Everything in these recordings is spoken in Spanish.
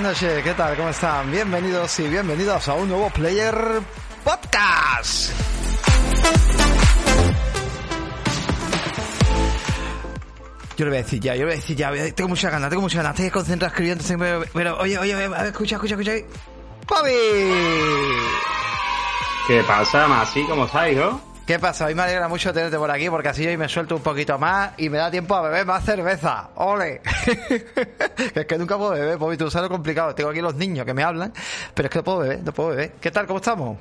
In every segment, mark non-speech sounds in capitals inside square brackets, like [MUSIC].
Buenas noches, ¿qué tal? ¿Cómo están? Bienvenidos y bienvenidos a un nuevo Player Podcast. Yo le voy a decir ya, yo le voy a decir ya, tengo muchas ganas, tengo muchas ganas, estoy concentrado escribiendo, pero, oye, oye, a escucha, escucha, escucha. ¡Papi! ¿Qué pasa, Masi? ¿Cómo estás, hijo? ¿Qué pasa? Hoy me alegra mucho tenerte por aquí porque así hoy me suelto un poquito más y me da tiempo a beber más cerveza. ¡Ole! [LAUGHS] es que nunca puedo beber, Bobby, tú sabes lo complicado. Tengo aquí los niños que me hablan, pero es que no puedo beber, no puedo beber. ¿Qué tal? ¿Cómo estamos?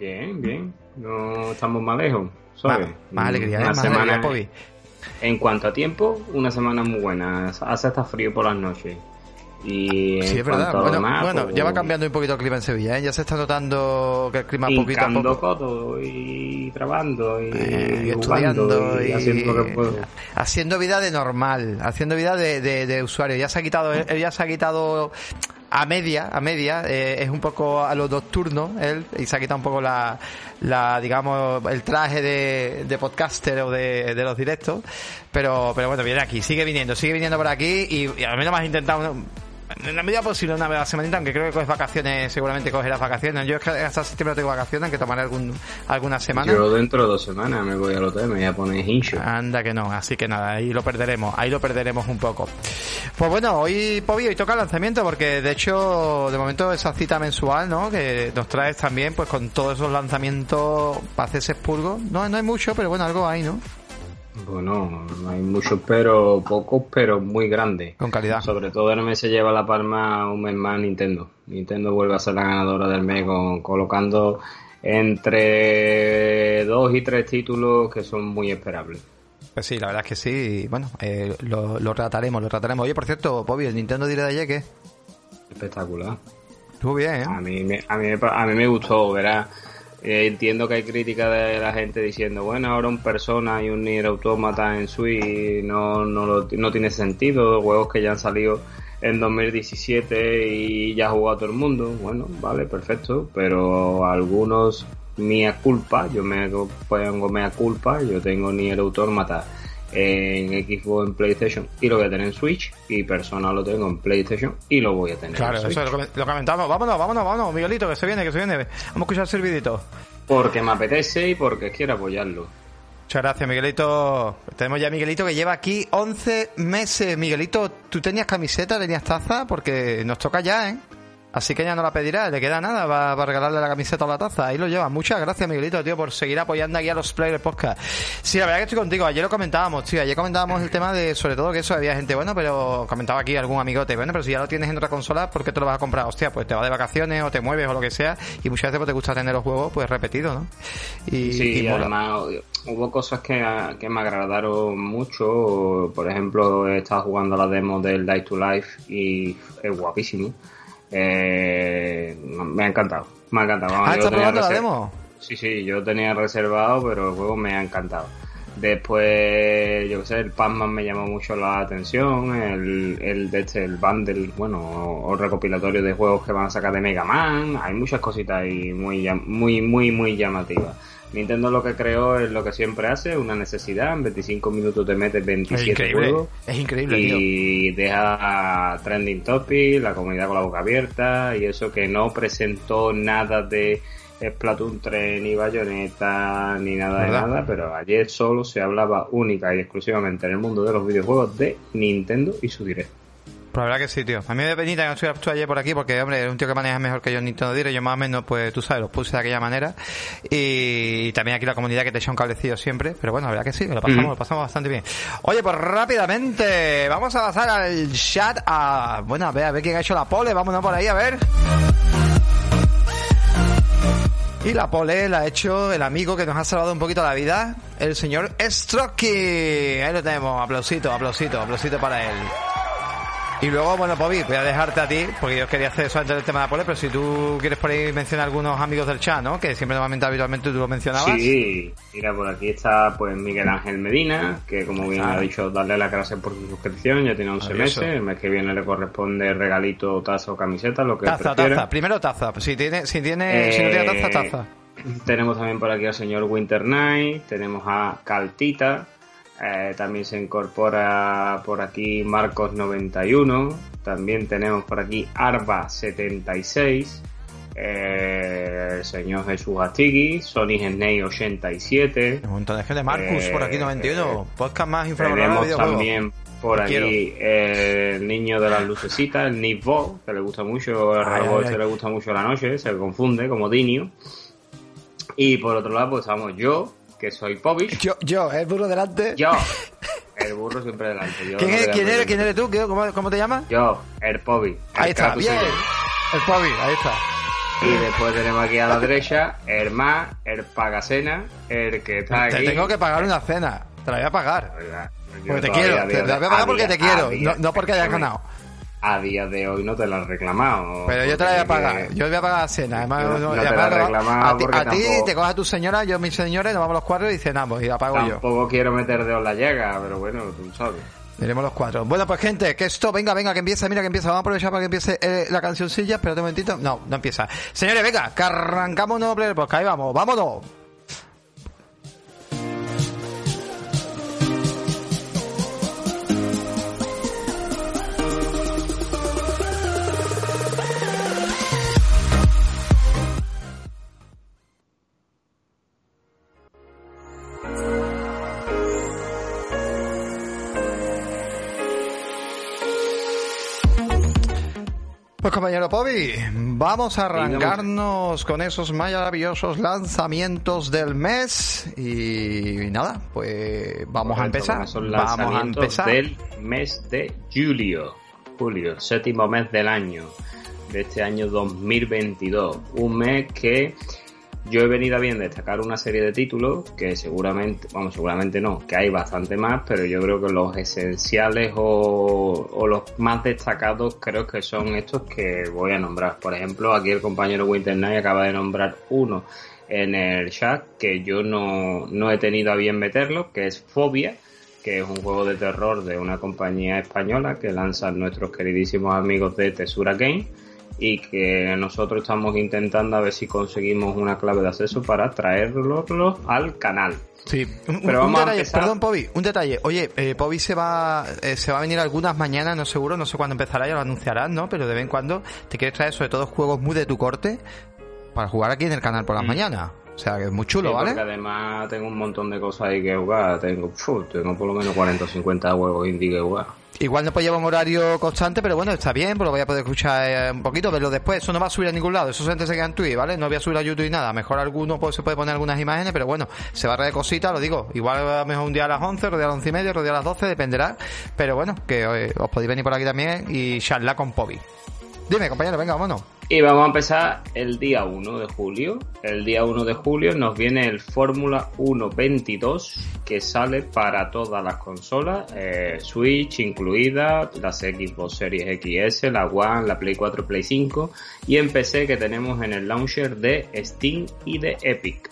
Bien, bien. No estamos más lejos, ¿sabes? Más, más alegría, ¿eh? Una más semana, alegría, Bobby. En cuanto a tiempo, una semana muy buena. Hace hasta frío por las noches. Y Sí, es verdad. Bueno, bueno, pues, ya va cambiando un poquito el clima en Sevilla, ¿eh? Ya se está notando que el clima poquito a poco... codo y trabajando y, Eh, y estudiando y, y haciendo lo que puedo. haciendo vida de normal, haciendo vida de, de, de usuario. Ya se ha quitado, él ya se ha quitado a media, a media, eh, es un poco a los nocturnos él y se ha quitado un poco la, la digamos, el traje de, de podcaster o de, de los directos, pero, pero bueno, viene aquí, sigue viniendo, sigue viniendo por aquí y, y al menos has intentado en la medida posible una vez a la semanita, aunque creo que coges vacaciones, seguramente cogerás vacaciones. Yo es que hasta septiembre tengo vacaciones, que tomaré algún, alguna semana. Yo dentro de dos semanas me voy al hotel, me voy a poner hincho. Anda que no, así que nada, ahí lo perderemos, ahí lo perderemos un poco. Pues bueno, hoy, Pobi, hoy toca el lanzamiento, porque de hecho, de momento esa cita mensual, ¿no? Que nos traes también, pues con todos esos lanzamientos para hacerse expurgo. No, no hay mucho, pero bueno, algo hay, ¿no? Bueno, no hay muchos, pero pocos, pero muy grandes. Con calidad. Sobre todo el mes se lleva la palma un mes más Nintendo. Nintendo vuelve a ser la ganadora del mes con- colocando entre dos y tres títulos que son muy esperables. Pues sí, la verdad es que sí, y bueno, eh, lo, lo trataremos, lo trataremos. Oye, por cierto, Pobi, el Nintendo Direct de ayer, ¿qué? Espectacular. Estuvo bien, ¿eh? A mí me, a mí a mí me gustó, verás. Eh, entiendo que hay críticas de la gente diciendo, bueno, ahora un Persona y un Nier Automata en Switch no, no, lo- no tiene sentido, juegos que ya han salido en 2017 y ya ha jugado todo el mundo. Bueno, vale, perfecto, pero algunos mía culpa, yo me pongo mea culpa, yo tengo Nier Automata en Xbox en PlayStation y lo voy a tener en Switch y Persona lo tengo en PlayStation y lo voy a tener Claro, en Switch. eso lo, comen- lo comentamos. Vámonos, vámonos, vámonos, Miguelito, que se viene, que se viene. Vamos a escuchar el servidito. Porque me apetece y porque quiero apoyarlo. Muchas gracias, Miguelito. Tenemos ya a Miguelito que lleva aquí 11 meses. Miguelito, ¿tú tenías camiseta, tenías taza? Porque nos toca ya, ¿eh? Así que ya no la pedirá, le queda nada va, va a regalarle la camiseta o la taza. Ahí lo lleva. Muchas gracias, Miguelito, tío, por seguir apoyando aquí a los Players Podcast. Sí, la verdad que estoy contigo. Ayer lo comentábamos, tío. Ayer comentábamos el tema de, sobre todo, que eso había gente, bueno, pero comentaba aquí algún amigote, bueno, pero si ya lo tienes en otra consola, ¿por qué te lo vas a comprar? Hostia, pues te vas de vacaciones o te mueves o lo que sea. Y muchas veces pues, te gusta tener los juegos, pues repetidos, ¿no? Y, Sí, y además hubo cosas que, que me agradaron mucho. Por ejemplo, he estado jugando la demo del Die to Life y es guapísimo. Eh, me ha encantado. Me ha encantado. Vamos, Ah, yo ¿estás lo tenía probando la demo? Sí, sí, yo tenía reservado, pero el juego me ha encantado. Después, yo qué sé, el Pac-Man me llamó mucho la atención, el, el de este, el bundle, bueno, o, o recopilatorio de juegos que van a sacar de Mega Man, hay muchas cositas ahí muy, muy, muy, muy llamativas. Nintendo lo que creó es lo que siempre hace, una necesidad, en 25 minutos te metes Es 27 increíble. juegos Es increíble, tío. y deja trending topic, la comunidad con la boca abierta y eso que no presentó nada de Splatoon 3 ni Bayonetta ni nada ¿Verdad? de nada, pero ayer solo se hablaba única y exclusivamente en el mundo de los videojuegos de Nintendo y su direct. Pues la verdad que sí, tío. A mí me penita que no estuviera tú ayer por aquí porque, hombre, es un tío que maneja mejor que yo en Nintendo Direct. Yo más o menos, pues tú sabes, los puse de aquella manera. Y, también aquí la comunidad que te echa un cablecillo siempre. Pero bueno, la verdad que sí, lo pasamos, lo pasamos bastante bien. Oye, pues rápidamente, vamos a pasar al chat a, bueno, a ver, a ver quién ha hecho la pole. Vámonos por ahí, a ver. Y la pole la ha hecho el amigo que nos ha salvado un poquito la vida, el señor Strocky. Ahí lo tenemos, aplausito, aplausito, aplausito para él. Y luego, bueno, Bobby, voy a dejarte a ti, porque yo quería hacer eso antes del tema de la pole, pero si tú quieres por ahí mencionar algunos amigos del chat, ¿no? Que siempre normalmente habitualmente tú lo mencionabas. Sí, mira, por aquí está pues Miguel Ángel Medina, que como bien Ah. ha dicho, darle las gracias por su suscripción, ya tiene 11 Maravilloso. meses, el mes que viene le corresponde regalito, taza o camiseta, lo que Taza, prefiera. taza. Primero taza. Si tiene, si tiene, si no tiene taza, Eh, taza. Tenemos también por aquí al señor Winter Knight, tenemos a Caltita, Eh, también se incorpora por aquí Marcos91. También tenemos por aquí Arba76. Eh, el señor Jesús Astigui, Sonic Snake 87. Un montón de gente. Marcus por aquí 91. Eh, Podcast más infravalorado Tenemos también por Te aquí el niño de las lucecitas, el Nick Bo, que le gusta mucho, el Ay, robot ay, le gusta mucho la noche, se confunde como Dinio. Y por otro lado, pues estamos yo, que soy Povich. Yo, yo, el burro delante. Yo, [LAUGHS] el burro siempre delante. Yo ¿Quién, es- quién eres. ¿Quién eres tú? ¿Qué- ¿Cómo, cómo te llamas? Yo, el Povich. Ahí está, bien. El Pobi, ahí está. Y después tenemos aquí a la derecha el más, el Pagacena, el que está Te aquí. tengo que pagar una cena. Te la voy a pagar. Porque te quiero. Te te la voy a pagar porque te quiero. No, no porque hayas ganado. A día de hoy no te la han reclamado. Pero yo te la voy a pagar. Yo te voy a pagar la cena. Además, No- no- te la además, reclamaba a ti, porque a ti tampoco- te coges a tu señora, yo mi señora, y nos vamos los cuatro y cenamos y la pago yo. Tampoco quiero meter dedos en la llaga, pero bueno, tú sabes. Miremos los cuatro. Bueno, pues gente, que esto, venga, venga, que empiece, mira que empieza. Vamos a aprovechar para que empiece eh, la cancioncilla. Espérate un momentito. No, no empieza. Señores, venga, que arrancamos un nuevo player podcast. Ahí vamos, vámonos. Pues compañero Pobi, vamos a arrancarnos con esos maravillosos lanzamientos del mes y nada, pues vamos a empezar. Son Vamos a empezar. del mes de julio. Julio, séptimo mes del año. De este año 2022. Un mes que yo he venido a bien destacar una serie de títulos que seguramente, vamos, seguramente no, que hay bastante más, pero yo creo que los esenciales o, los más destacados creo que son estos que voy a nombrar. Por ejemplo, aquí el compañero Winter Knight acaba de nombrar uno en el chat que yo no, no he tenido a bien meterlo, que es Fobia, que es un juego de terror de una compañía española que lanzan nuestros queridísimos amigos de Tesura Game y que nosotros estamos intentando a ver si conseguimos una clave de acceso para traerlos al canal. Sí, un, Pero un vamos a detalle, empezar. perdón Pobi, un detalle. Oye, eh, Pobi se va, eh, se va a venir algunas mañanas, no seguro, no sé cuándo empezará, ya lo anunciarás, ¿no? Pero de vez en cuando te quieres traer sobre todo juegos muy de tu corte para jugar aquí en el canal por las mañanas. O sea, que es muy chulo, Sí, ¿vale? Porque además tengo un montón de cosas ahí que jugar. Tengo, tengo por lo menos 40 o 50 juegos indie que jugar. Igual no puede llevar un horario constante, pero bueno, está bien, pues lo voy a poder escuchar eh, un poquito, verlo después. Eso no va a subir a ningún lado, eso solamente se queda en Twitch, ¿vale? No voy a subir a YouTube y nada. Mejor alguno pues, se puede poner algunas imágenes, pero bueno, se va a reír cositas, lo digo. Igual a lo mejor un día a las 11, otro día a las 11 y media, otro día a las 12, dependerá. Pero bueno, que eh, os podéis venir por aquí también y charlar con Pobi. Dime, compañero, venga, vámonos. Y vamos a empezar el día 1 de julio. El día 1 de julio nos viene el Fórmula 1 22 que sale para todas las consolas, eh, Switch incluida, las Xbox Series XS, la One, la Play 4, Play 5 y en PC que tenemos en el launcher de Steam y de Epic.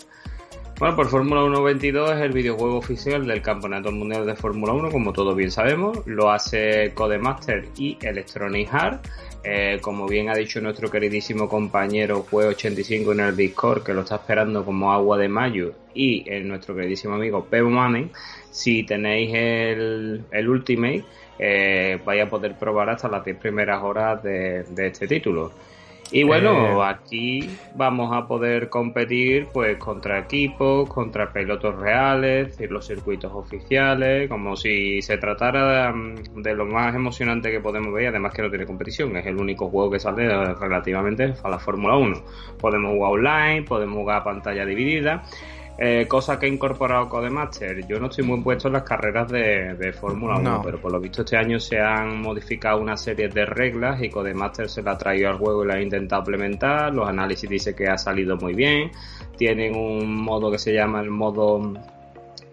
Bueno, por Fórmula 1 22 es el videojuego oficial del Campeonato Mundial de Fórmula 1, como todos bien sabemos. Lo hace Codemaster y Electronic Arts. Eh, como bien ha dicho nuestro queridísimo compañero Jue85 en el Discord, que lo está esperando como agua de mayo, y en nuestro queridísimo amigo Pebo si tenéis el, el Ultimate, eh, vais a poder probar hasta las 10 primeras horas de este título. Y bueno, Eh. aquí vamos a poder competir pues contra equipos, contra pilotos reales, es decir, los circuitos oficiales, como si se tratara mm, de lo más emocionante que podemos ver, además que no tiene competición, es el único juego que sale eh, relativamente a la Fórmula 1. Podemos jugar online, podemos jugar a pantalla dividida. Eh, cosa que ha incorporado Codemaster. Yo no estoy muy puesto en las carreras de, de Fórmula 1, No. pero por lo visto este año se han modificado una serie de reglas y Codemaster se la ha traído al juego y la ha intentado implementar. Los análisis dicen que ha salido muy bien. Tienen un modo que se llama el modo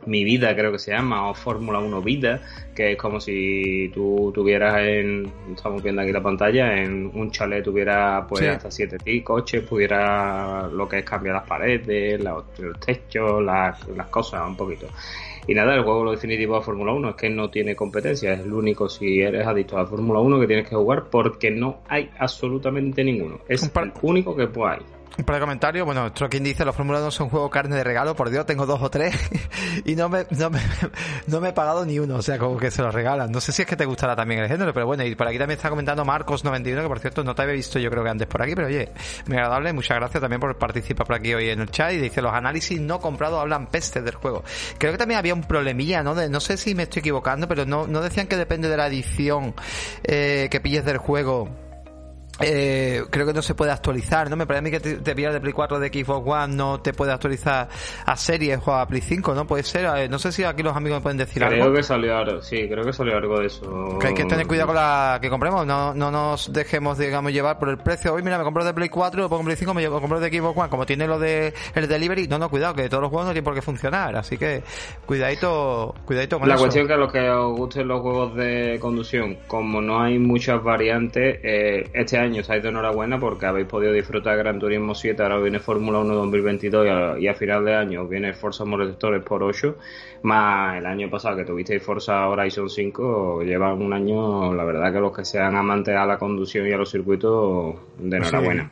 Mi Vida, creo que se llama, o Fórmula 1 Vida, que es como si tú tuvieras en, estamos viendo aquí la pantalla, en un chalet tuviera pues Sí. hasta siete coches, pudiera lo que es cambiar las paredes, los, los techos, las, las cosas, un poquito. Y nada, el juego lo definitivo de Fórmula 1 es que no tiene competencia, es el único si eres adicto a la Fórmula 1 que tienes que jugar porque no hay absolutamente ninguno. Es el único que pues hay. Por el comentario, bueno, quien dice, los Fórmula 1 son juego carne de regalo, por Dios, tengo dos o tres [LAUGHS] y no me, no me, [LAUGHS] no me he pagado ni uno, o sea, como que se los regalan. No sé si es que te gustará también el género, pero bueno, y por aquí también está comentando Marcos91, que por cierto no te había visto yo creo que antes por aquí, pero oye, muy agradable, muchas gracias también por participar por aquí hoy en el chat y dice, los análisis no comprados hablan peste del juego. Creo que también había un problemilla, ¿no? De, no sé si me estoy equivocando, pero no, no decían que depende de la edición eh, que pilles del juego eh, creo que no se puede actualizar, ¿no? Me parece a mí que te, te pillas de Play 4 de Xbox One no te puede actualizar a series o a Play 5, ¿no? Puede ser, eh, no sé si aquí los amigos me pueden decir algo. Creo que salió algo, sí, creo que salió algo de eso. Que hay que tener cuidado con la que compremos, no, no nos dejemos, digamos, llevar por el precio. Hoy, mira, me compro de Play 4, lo pongo en Play 5, me compro de Xbox One, como tiene lo de el delivery, no, no, cuidado, que todos los juegos no tienen por qué funcionar, así que cuidadito, cuidadito con la eso. La cuestión que a los que os gusten los juegos de conducción, como no hay muchas variantes, eh, este año se ha ido enhorabuena porque habéis podido disfrutar de Gran Turismo 7, ahora viene Fórmula 1 2022 y a, final de año viene Forza Motorsport por 8, más el año pasado que tuvisteis Forza Horizon 5, llevan un año, la verdad que los que sean amantes a la conducción y a los circuitos, de pues enhorabuena.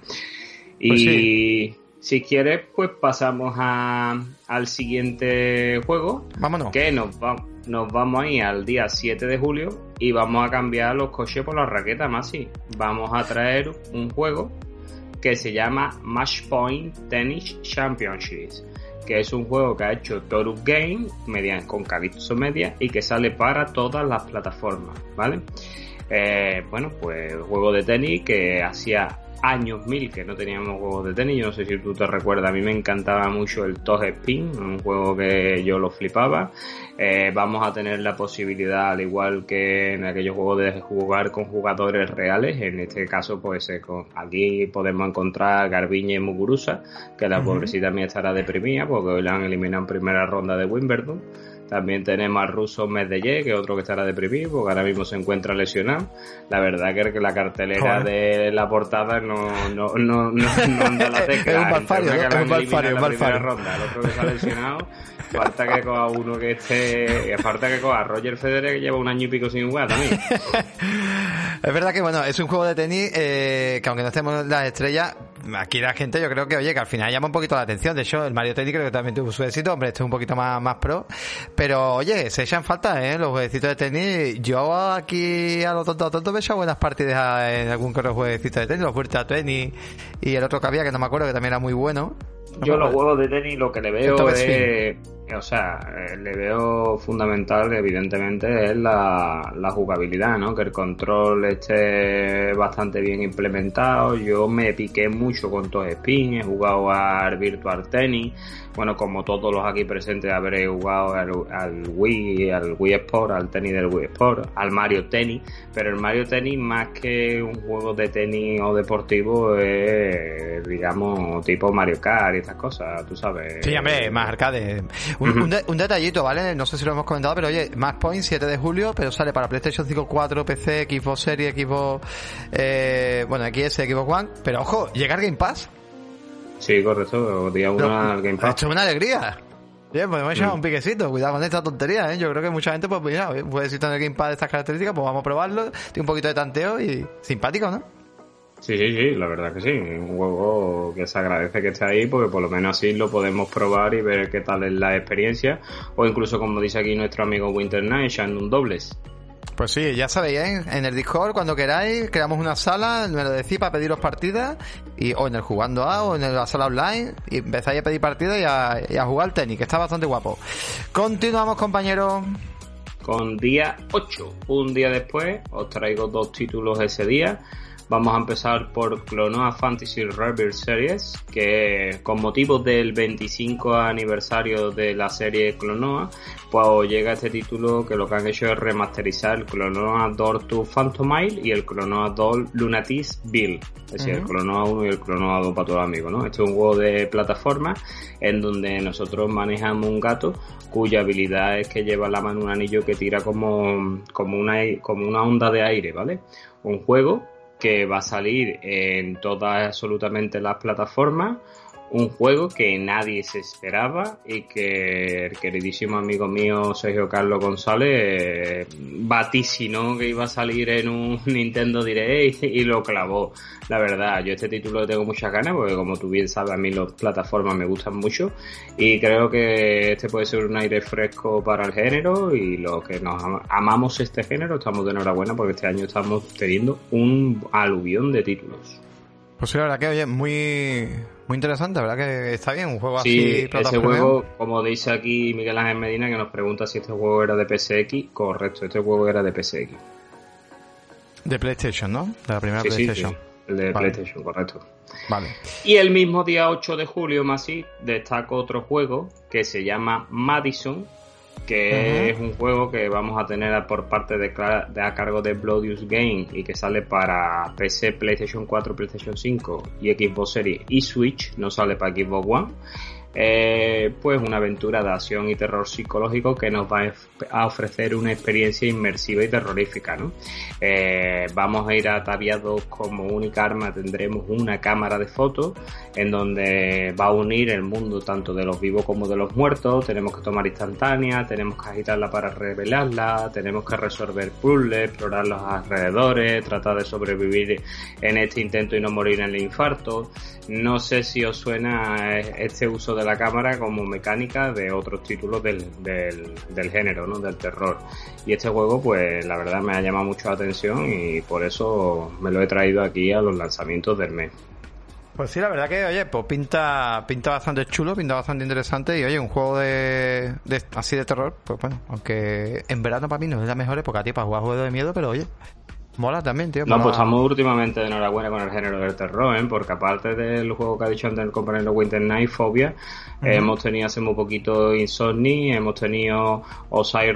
Y pues si quieres, pues pasamos a, al siguiente juego. Vámonos. Que nos, nos vamos a ir al día 7 de julio y vamos a cambiar los coches por las raquetas, más sí. Vamos a traer un juego que se llama Match Point Tennis Championships, que es un juego que ha hecho Torus Game mediante, con Calypso Media y que sale para todas las plataformas, ¿vale? Eh, bueno, pues juego de tenis que hacía años mil que no teníamos juegos de tenis. Yo no sé si tú te recuerdas, a mí me encantaba mucho el Toge Spin, un juego que yo lo flipaba. Eh, vamos a tener la posibilidad, al igual que en aquellos juegos, de jugar con jugadores reales. En este caso, pues eh, aquí podemos encontrar Garbiñe y Muguruza, que la pobrecita mía estará deprimida porque hoy la han eliminado en primera ronda de Wimbledon. También tenemos a Russo Medellé, que es otro que estará deprimido, porque ahora mismo se encuentra lesionado. La verdad que la cartelera de la portada no, no, no, no, anda la [LAUGHS] tecla. es un malfario. Es un malfario, un Ronda. El otro que está lesionado, falta que coja uno que esté... Falta que coja Roger Federer, que lleva un año y pico sin jugar también. [LAUGHS] es verdad que, bueno, es un juego de tenis eh, que aunque no estemos las estrellas, aquí la gente yo creo que, oye, que al final llama un poquito la atención. De hecho, el Mario Tennis creo que también tuvo su éxito. Hombre, este es un poquito más, más pro. Pero, oye, se echan falta, ¿eh? Los jueguecitos de tenis. Yo aquí a lo tonto, a tonto me he echado buenas partidas en algún que otro jueguecito de tenis. Los Vuelta Tenis y el otro que había, que no me acuerdo, que también era muy bueno. Yo los juegos de tenis lo que le veo es o sea, eh, le veo fundamental, evidentemente, es la, la, jugabilidad, ¿no? Que el control esté bastante bien implementado. Yo me piqué mucho con todos spin, he jugado al Virtual Tennis. Bueno, como todos los aquí presentes, habré jugado al, al Wii, al Wii Sport, al tenis del Wii Sport, al Mario Tennis. Pero el Mario Tennis, más que un juego de tenis o deportivo, es, digamos, tipo Mario Kart y estas cosas, tú sabes. Sí, hombre, más arcade. Un, detallito, ¿vale? No sé si lo hemos comentado, pero oye, Max Point 7 de julio, pero sale para PlayStation 5, 4, PC, Xbox Series, Xbox, eh, bueno, XS, Xbox One, pero ojo, ¿llegar Game Pass? Sí, correcto, día una Game Pass. Esto es una alegría. Bien, pues hemos echado mm. un piquecito, cuidado con esta tontería, ¿eh? Yo creo que mucha gente, pues mira, puede decir tener Game Pass de estas características, pues vamos a probarlo, tiene un poquito de tanteo y simpático, ¿no? Sí, sí, sí, la verdad que sí. Un juego que se agradece que esté ahí porque por lo menos así lo podemos probar y ver qué tal es la experiencia. O incluso, como dice aquí nuestro amigo Winter Night, echando un dobles. Pues sí, ya sabéis, ¿eh? en el Discord, cuando queráis, creamos una sala, me lo decís para pediros partidas, y, o en el Jugando A, o en la sala online, y empezáis a pedir partidas y a, jugar tenis, que está bastante guapo. Continuamos, compañeros. Con día 8, un día después, os traigo dos títulos ese día. Vamos a empezar por Clonoa Fantasy Rebirth Series, que con motivo del 25 aniversario de la serie Clonoa, pues llega este título que lo que han hecho es remasterizar el Clonoa Door 2 Phantomile y el Clonoa 2 Lunatis Bill. Es decir, el Clonoa 1 y el Clonoa 2 para todos los amigos, ¿no? Este es un juego de plataforma en donde nosotros manejamos un gato cuya habilidad es que lleva la mano un anillo que tira como, como, una, como una onda de aire, ¿vale? Un juego que va a salir en todas absolutamente las plataformas. Un juego que nadie se esperaba y que el queridísimo amigo mío Sergio Carlos González eh, vaticinó que iba a salir en un [LAUGHS] Nintendo Direct y, lo clavó. La verdad, yo este título le tengo muchas ganas porque como tú bien sabes a mí las plataformas me gustan mucho y creo que este puede ser un aire fresco para el género y los que nos amamos este género estamos de enhorabuena porque este año estamos teniendo un aluvión de títulos. Pues sí, la verdad que oye, muy, muy interesante, ¿verdad? Que está bien, un juego sí, así. ese juego, como dice aquí Miguel Ángel Medina, que nos pregunta si este juego era de PSX, correcto, este juego era de PSX. De PlayStation, ¿no? De la primera PlayStation. Sí, el de PlayStation, correcto. Vale. Y el mismo día 8 de julio, más así, destaco otro juego que se llama Madison, que es un juego que vamos a tener por parte de, de, a cargo de Bloodius Game y que sale para PC, PlayStation 4, PlayStation 5 y Xbox Series y Switch, no sale para Xbox One eh, pues una aventura de acción y terror psicológico que nos va a ofrecer una experiencia inmersiva y terrorífica. ¿no? Eh, vamos a ir ataviados como única arma, tendremos una cámara de fotos en donde va a unir el mundo tanto de los vivos como de los muertos, tenemos que tomar instantánea, tenemos que agitarla para revelarla, tenemos que resolver puzzles, explorar los alrededores, tratar de sobrevivir en este intento y no morir en el infarto. No sé si os suena este uso de la cámara como mecánica de otros títulos del, del, género, ¿no? Del terror. Y este juego, pues la verdad me ha llamado mucho la atención y por eso me lo he traído aquí a los lanzamientos del mes. Pues sí, la verdad que, oye, pues pinta, pinta bastante chulo, pinta bastante interesante y, oye, un juego de, así de terror, pues bueno, aunque en verano para mí no es la mejor época, tío, para jugar juegos de miedo, pero oye, Mola también, tío. No, pues estamos últimamente de enhorabuena con el género del terror, ¿eh? Porque aparte del juego que ha dicho antes el compañero Winter Night, Phobia, hemos tenido hace muy poquito Insomni, hemos tenido Osiris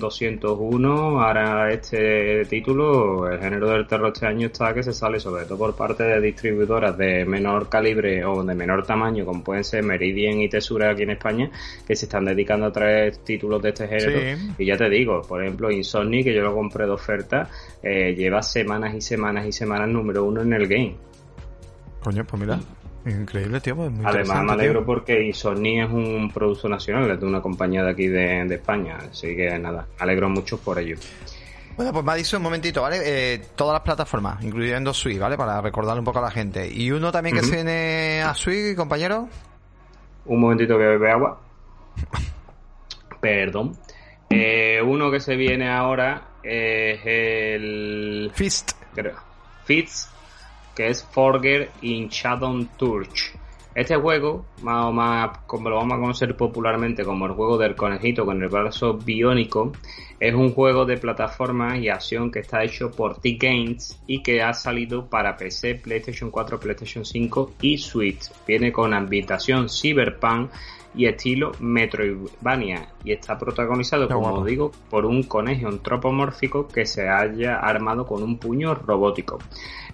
201, ahora este título, el género del terror este año está que se sale sobre todo por parte de distribuidoras de menor calibre o de menor tamaño, como pueden ser Meridian y Tesura aquí en España, que se están dedicando a traer títulos de este género. Y ya te digo, por ejemplo, Insomni, que yo lo compré de oferta, eh, lleva semanas y semanas y semanas número uno en el game. Coño, pues mira, increíble, tío. Pues Además, me alegro porque Insomni es un producto nacional, es de una compañía de aquí de, España. Así que nada, me alegro mucho por ello. Bueno, pues me ha dicho un momentito, ¿vale? Eh, todas las plataformas, incluyendo Switch, ¿vale? Para recordarle un poco a la gente. ¿Y uno también que se viene a Switch, compañero? Un momentito que bebe agua. [LAUGHS] Perdón. Eh, uno que se viene ahora es el... Fist. Creo. Fist, que es Forger in Shadow Torch. Este juego, más o más como lo vamos a conocer popularmente como el juego del conejito con el brazo biónico, es un juego de plataforma y acción que está hecho por T-Games y que ha salido para PC, PlayStation 4, PlayStation 5 y Switch. Viene con ambientación cyberpunk y estilo Metroidvania y está protagonizado, como digo, por un conejo antropomórfico que se haya armado con un puño robótico.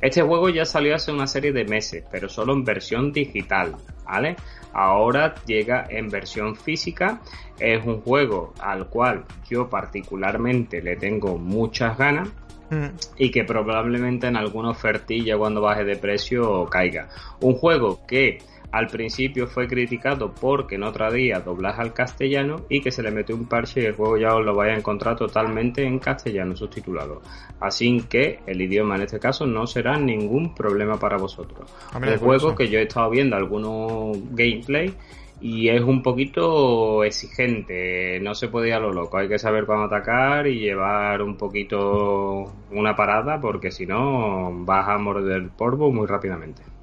Este juego ya salió hace una serie de meses, pero solo en versión digital, ¿vale? Ahora llega en versión física. Es un juego al cual yo particularmente le tengo muchas ganas. Y que probablemente en alguna ofertilla cuando baje de precio caiga. Un juego que al principio fue criticado porque no traía doblaje al castellano y que se le metió un parche y el juego ya os lo vais a encontrar totalmente en castellano subtitulado. Así que el idioma en este caso no será ningún problema para vosotros. Un juego que yo he estado viendo algunos gameplay y es un poquito exigente, no se puede ir a lo loco, hay que saber cuándo atacar y llevar un poquito una parada porque si no vas a morder polvo muy rápidamente.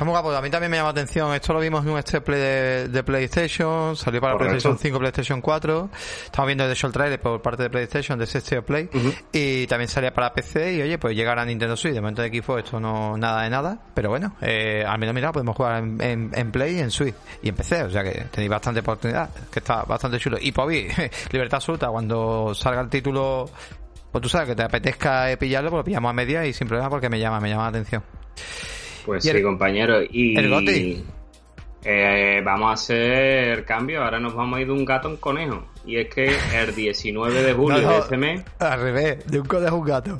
Está muy guapo. A mí también me llama la atención. Esto lo vimos en un step de, de, PlayStation. Salió para PlayStation 5, PlayStation 4. Estamos viendo de el trailer por parte de PlayStation, de State Play. Y también salía para PC. Y oye, pues llegará a Nintendo Switch. De momento de Xbox esto no nada de nada. Pero bueno, eh, al menos mira, podemos jugar en, en, Play y en Switch. Y en PC. O sea que tenéis bastante oportunidad. Que está bastante chulo. Y Pobi, [LAUGHS] libertad absoluta. Cuando salga el título pues tú sabes que te apetezca pillarlo, pues lo pillamos a media y sin problema porque me llama, me llama la atención. Pues sí, compañero. Y ¿El eh, vamos a hacer cambio. Ahora nos vamos a ir de un gato a un conejo. Y es que el [LAUGHS] 19 de julio de este mes. Al revés, de un conejo a un gato.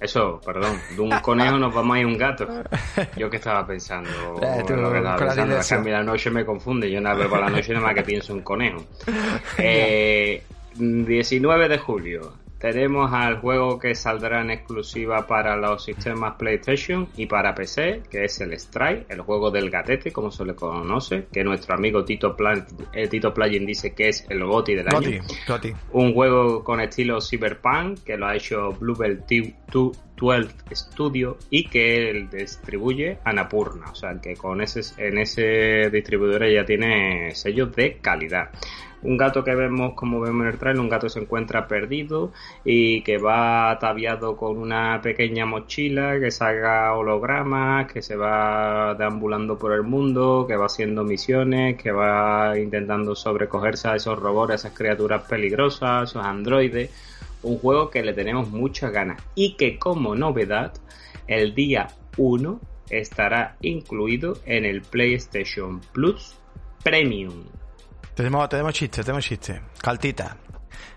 Eso, perdón, de un conejo nos vamos a ir a un gato. [LAUGHS] Yo que estaba pensando, Eh, tú, lo que estaba pensando, es que a mí la noche me confunde, yo nada por la noche nada más que pienso en conejo. [LAUGHS] Eh, 19 de julio tenemos al juego que saldrá en exclusiva para los sistemas PlayStation y para PC, que es el Strike, el juego del gatete, como se le conoce, que nuestro amigo Tito, Pla- eh, Tito Plugin dice que es el GOTI del año Goti, Goti. un juego con estilo cyberpunk que lo ha hecho Bluebell T- Tu- 12 Studio y que él distribuye Anapurna, o sea que con ese en ese distribuidor ya tiene sellos de calidad. Un gato que vemos, como vemos en el trailer, un gato se encuentra perdido y que va ataviado con una pequeña mochila que saca hologramas, que se va deambulando por el mundo, que va haciendo misiones, que va intentando sobrecogerse a esos robots, a esas criaturas peligrosas, esos androides. Un juego que le tenemos muchas ganas y que como novedad, el día 1 estará incluido en el PlayStation Plus Premium. Tenemos, tenemos chiste, tenemos chiste. Caltita.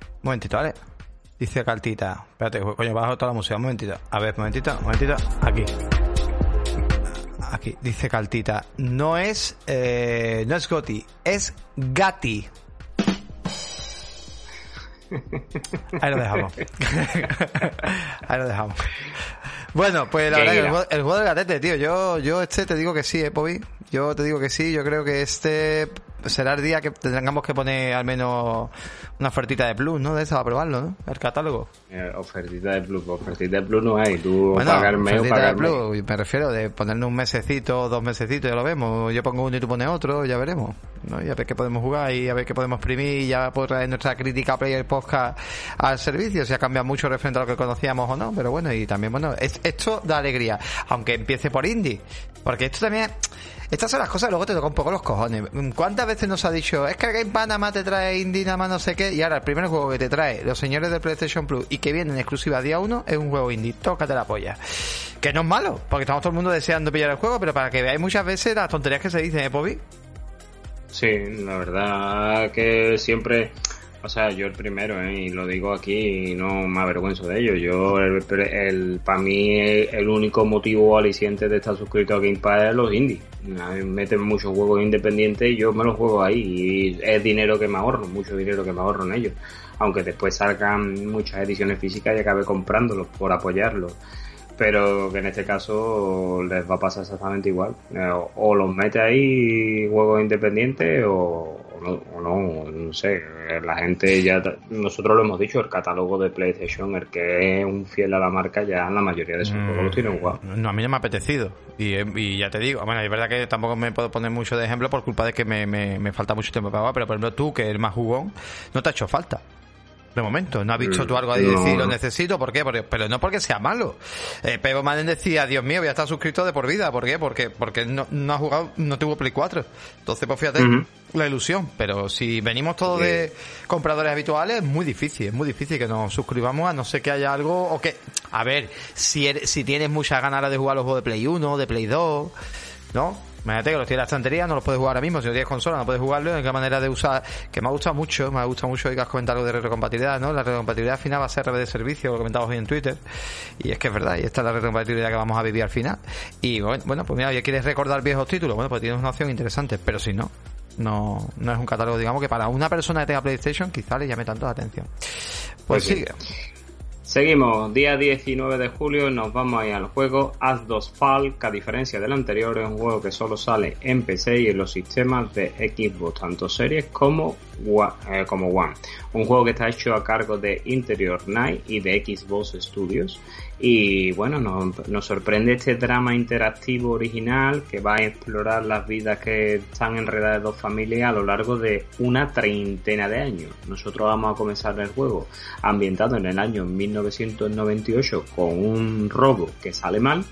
Un momentito, ¿vale? Dice Caltita. Espérate, coño, bajo toda la música. Un momentito. A ver, un momentito, un momentito. Aquí. Aquí. Dice Caltita. No es, eh, no es Goti, es Gati. Ahí lo dejamos. [LAUGHS] Ahí lo dejamos. Bueno, pues la Qué verdad que el juego, el juego del gatete, tío. Yo, yo este te digo que sí, eh, Pobi. Yo te digo que sí. Yo creo que este será el día que tengamos que poner al menos una ofertita de plus, ¿no? De esa para probarlo, ¿no? El catálogo. Eh, ofertita de Plus, ofertita de Plus no hay, tú Bueno, pagarme o de pagarme. plus, me refiero de ponerle un mesecito, dos mesecitos, ya lo vemos. Yo pongo uno y tú pones otro, ya veremos. ¿no? Y a ver qué podemos jugar y a ver qué podemos exprimir y ya por traer nuestra crítica Player Podcast al servicio. Si ha cambiado mucho referente a lo que conocíamos o no, pero bueno, y también, bueno, es, esto da alegría, aunque empiece por indie. Porque esto también, estas son las cosas luego te toca un poco los cojones. ¿Cuántas veces nos ha dicho, es que el Game te trae indie, nada más no sé qué, y ahora el primer juego que te trae los señores de PlayStation Plus y que viene en exclusiva día uno es un juego indie? Tócate la polla. Que no es malo, porque estamos todo el mundo deseando pillar el juego, pero para que veáis muchas veces las tonterías que se dicen, ¿eh, Pobi? Sí, la verdad que siempre, o sea, yo el primero, ¿eh? y lo digo aquí y no me avergüenzo de ello. Yo, el, el, para mí, el único motivo aliciente de estar suscrito a Game Pass es los indies. A mí me meten muchos juegos independientes y yo me los juego ahí. Y es dinero que me ahorro, mucho dinero que me ahorro en ellos. Aunque después salgan muchas ediciones físicas y acabe comprándolos por apoyarlos pero que en este caso les va a pasar exactamente igual. Eh, O, o los mete ahí juegos independientes o, o no, o no, no sé. La gente ya, nosotros lo hemos dicho, el catálogo de PlayStation, el que es un fiel a la marca, ya la mayoría de sus juegos los tienen igual. No, a mí no me ha apetecido. Y, eh, y ya te digo, bueno, es verdad que tampoco me puedo poner mucho de ejemplo por culpa de que me, me, me falta mucho tiempo para jugar, pero por ejemplo tú, que eres más jugón, no te ha hecho falta. De momento, ¿no has visto tú algo ahí No. decir lo necesito? ¿Por qué? Porque- pero no porque sea malo. Eh, Madden decía, Dios mío, voy a estar suscrito de por vida. ¿Por qué? Porque, porque no, no ha jugado, no tuvo Play 4. Entonces, pues fíjate. La ilusión. Pero si venimos todos de compradores habituales, es muy difícil, es muy difícil que nos suscribamos a no ser que haya algo o que... A ver, si, eres- si tienes muchas ganas de jugar los juegos de Play 1, de Play 2, ¿no? Imagínate que los tienes en la estantería, no los puedes jugar ahora mismo. Si no tienes consola, no puedes jugarlo. ¿En qué manera de usar? Que me ha gustado mucho, me ha gustado mucho que has comentado algo de retrocompatibilidad, ¿no? La retrocompatibilidad final va a ser red de servicio, lo comentamos hoy en Twitter. Y es que es verdad, y esta es la retrocompatibilidad que vamos a vivir al final. Y bueno, bueno, pues mira, ya quieres recordar viejos títulos, bueno, pues tienes una opción interesante, pero si no, no, no es un catálogo, digamos, que para una persona que tenga PlayStation quizá le llame tanto la atención. Pues, sí. sigue. Seguimos, día 19 de julio nos vamos a ir al juego As 2 Fall, que a diferencia del anterior es un juego que solo sale en PC y en los sistemas de Xbox, tanto series como, como One. Un juego que está hecho a cargo de Interior Night y de Xbox Studios. Y bueno, nos, nos sorprende este drama interactivo original que va a explorar las vidas que están enredadas dos familias a lo largo de una treintena de años. Nosotros vamos a comenzar el juego ambientado en el año 1998 con un robo que sale mal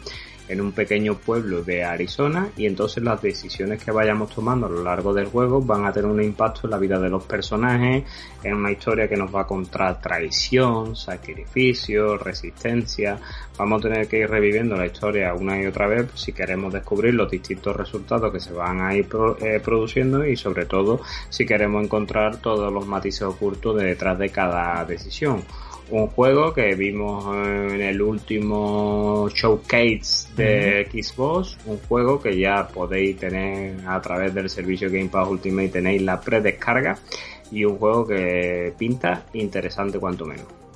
en un pequeño pueblo de Arizona y entonces las decisiones que vayamos tomando a lo largo del juego van a tener un impacto en la vida de los personajes, en una historia que nos va a contar traición, sacrificio, resistencia. Vamos a tener que ir reviviendo la historia una y otra vez si queremos descubrir los distintos resultados que se van a ir eh, produciendo y sobre todo si queremos encontrar todos los matices ocultos de detrás de cada decisión un juego que vimos en el último showcase de Xbox, un juego que ya podéis tener a través del servicio Game Pass Ultimate, tenéis la predescarga y un juego que pinta interesante cuanto menos.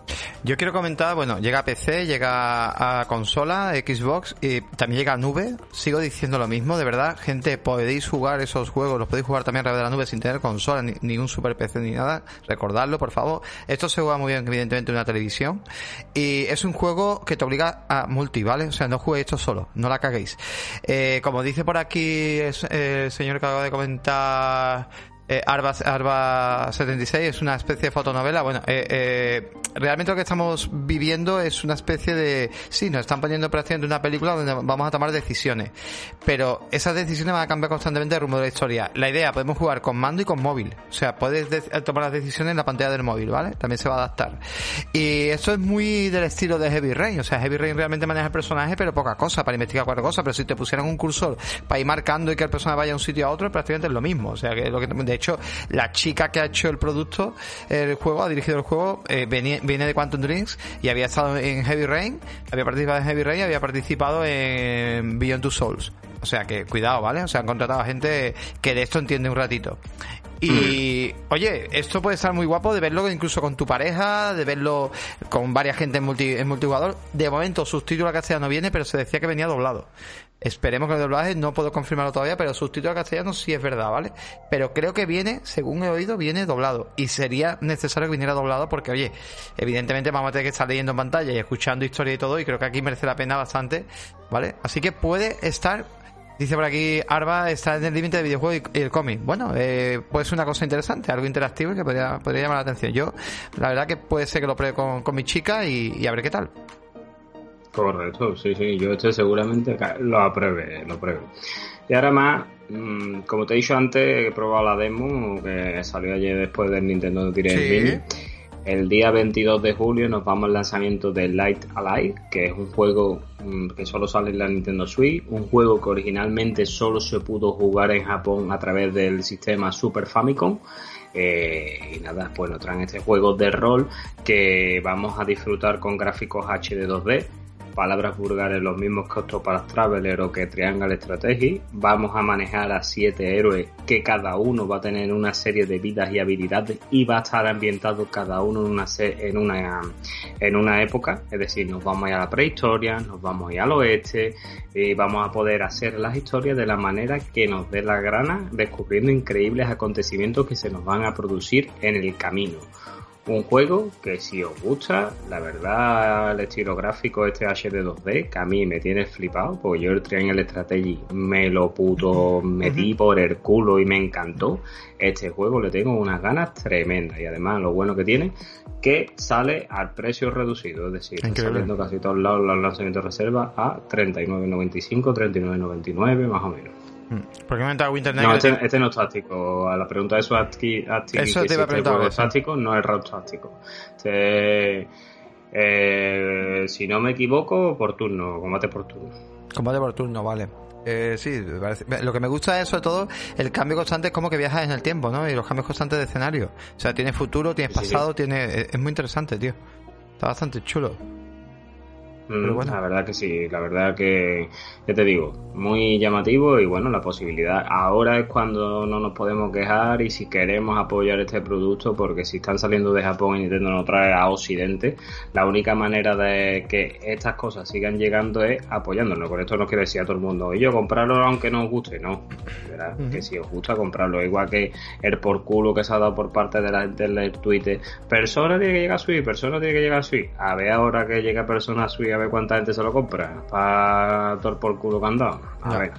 Yo quiero comentar, bueno, llega a PC, llega a consola, Xbox y también llega a nube. Sigo diciendo lo mismo, de verdad, gente, podéis jugar esos juegos, los podéis jugar también a través de la nube sin tener consola, ni, ningún super PC ni nada. Recordadlo, por favor. Esto se juega muy bien, evidentemente, en una televisión. Y es un juego que te obliga a multi, ¿vale? O sea, no juguéis esto solo, no la caguéis. Eh, como dice por aquí el señor que acaba de comentar eh, Arba, Arba 76 es una especie de fotonovela. Bueno, eh, eh, realmente lo que estamos viviendo es una especie de... Sí, nos están poniendo prácticamente una película donde vamos a tomar decisiones. Pero esas decisiones van a cambiar constantemente el rumbo de la historia. La idea, podemos jugar con mando y con móvil. O sea, puedes tomar las decisiones en la pantalla del móvil, ¿vale? También se va a adaptar. Y esto es muy del estilo de Heavy Rain. O sea, Heavy Rain realmente maneja el personaje, pero poca cosa para investigar cuatro cosas. Pero si te pusieran un cursor para ir marcando y que el personaje vaya de un sitio a otro, prácticamente es lo mismo. O sea, que lo que hecho, la chica que ha hecho el producto, el juego, ha dirigido el juego, eh, viene de Quantum Dreams y había estado en Heavy Rain, había participado en Heavy Rain y había participado en Beyond Two Souls. O sea que cuidado, ¿vale? O sea, han contratado a gente que de esto entiende un ratito. Y, oye, esto puede estar muy guapo de verlo incluso con tu pareja, de verlo con varias gente en, multi, en multijugador. De momento, subtítulo a castellano viene, pero se decía que venía doblado. Esperemos que el doblaje, no puedo confirmarlo todavía, pero subtítulo a castellano sí es verdad, ¿vale? Pero creo que viene, según he oído, viene doblado. Y sería necesario que viniera doblado porque, oye, evidentemente vamos a tener que estar leyendo en pantalla y escuchando historia y todo, y creo que aquí merece la pena bastante, ¿vale? Así que puede estar Dice por aquí, Arba está en el límite de videojuego y, el cómic. Bueno, eh, puede ser una cosa interesante, algo interactivo y que podría, podría llamar la atención. Yo, la verdad que puede ser que lo pruebe con, mi chica y, a ver qué tal. Correcto, sí, sí, yo este seguramente lo apruebe, lo pruebe. Y ahora más, mm, como te he dicho antes, he probado la demo que salió ayer después del Nintendo Direct Mini el día 22 de julio nos vamos al lanzamiento de Light Alive, que es un juego mm, que solo sale en la Nintendo Switch, un juego que originalmente solo se pudo jugar en Japón a través del sistema Super Famicom. Eh, y nada, pues nos traen este juego de rol que vamos a disfrutar con gráficos HD 2D palabras vulgares los mismos que para Traveler o que Triangle Strategy. Vamos a manejar a siete héroes que cada uno va a tener una serie de vidas y habilidades y va a estar ambientado cada uno en una, en una, en una época. Es decir, nos vamos a ir a la prehistoria, nos vamos a ir al oeste y vamos a poder hacer las historias de la manera que nos dé la grana, descubriendo increíbles acontecimientos que se nos van a producir en el camino. Un juego que si os gusta, la verdad el estilo gráfico este HD 2D, que a mí me tiene flipado, porque yo el Triangle Strategy me lo puto metí por el culo y me encantó. Este juego le tengo unas ganas tremendas y además lo bueno que tiene, que sale al precio reducido, es decir, está saliendo casi todos lados los lanzamientos de reserva a 39.95, 39.99 más o menos. ¿Por qué me Winter No, este, este, no es táctico. A la pregunta de eso, te iba a este preguntar. es táctico, no es round táctico. Este, eh, si no me equivoco, por turno, combate por turno. Combate por turno, vale. Eh, sí, lo que me gusta es sobre todo el cambio constante es como que viajas en el tiempo, ¿no? Y los cambios constantes de escenario. O sea, tienes futuro, tienes pasado, tiene es muy interesante, tío. Está bastante chulo. La verdad que sí, la verdad que, ya te digo, muy llamativo y bueno, la posibilidad. Ahora es cuando no nos podemos quejar y si queremos apoyar este producto, porque si están saliendo de Japón y Nintendo nos trae a Occidente, la única manera de que estas cosas sigan llegando es apoyándonos. Con esto no quiere decir a todo el mundo, y yo comprarlo aunque no os guste, no. ¿verdad? Que si os gusta comprarlo, igual que el por culo que se ha dado por parte de la gente en Twitter, persona tiene que llegar a Switch, persona tiene que llegar a Switch. A ver ahora que llega persona a Switch, a ver cuánta gente se lo compra. Para todo por culo que A ver.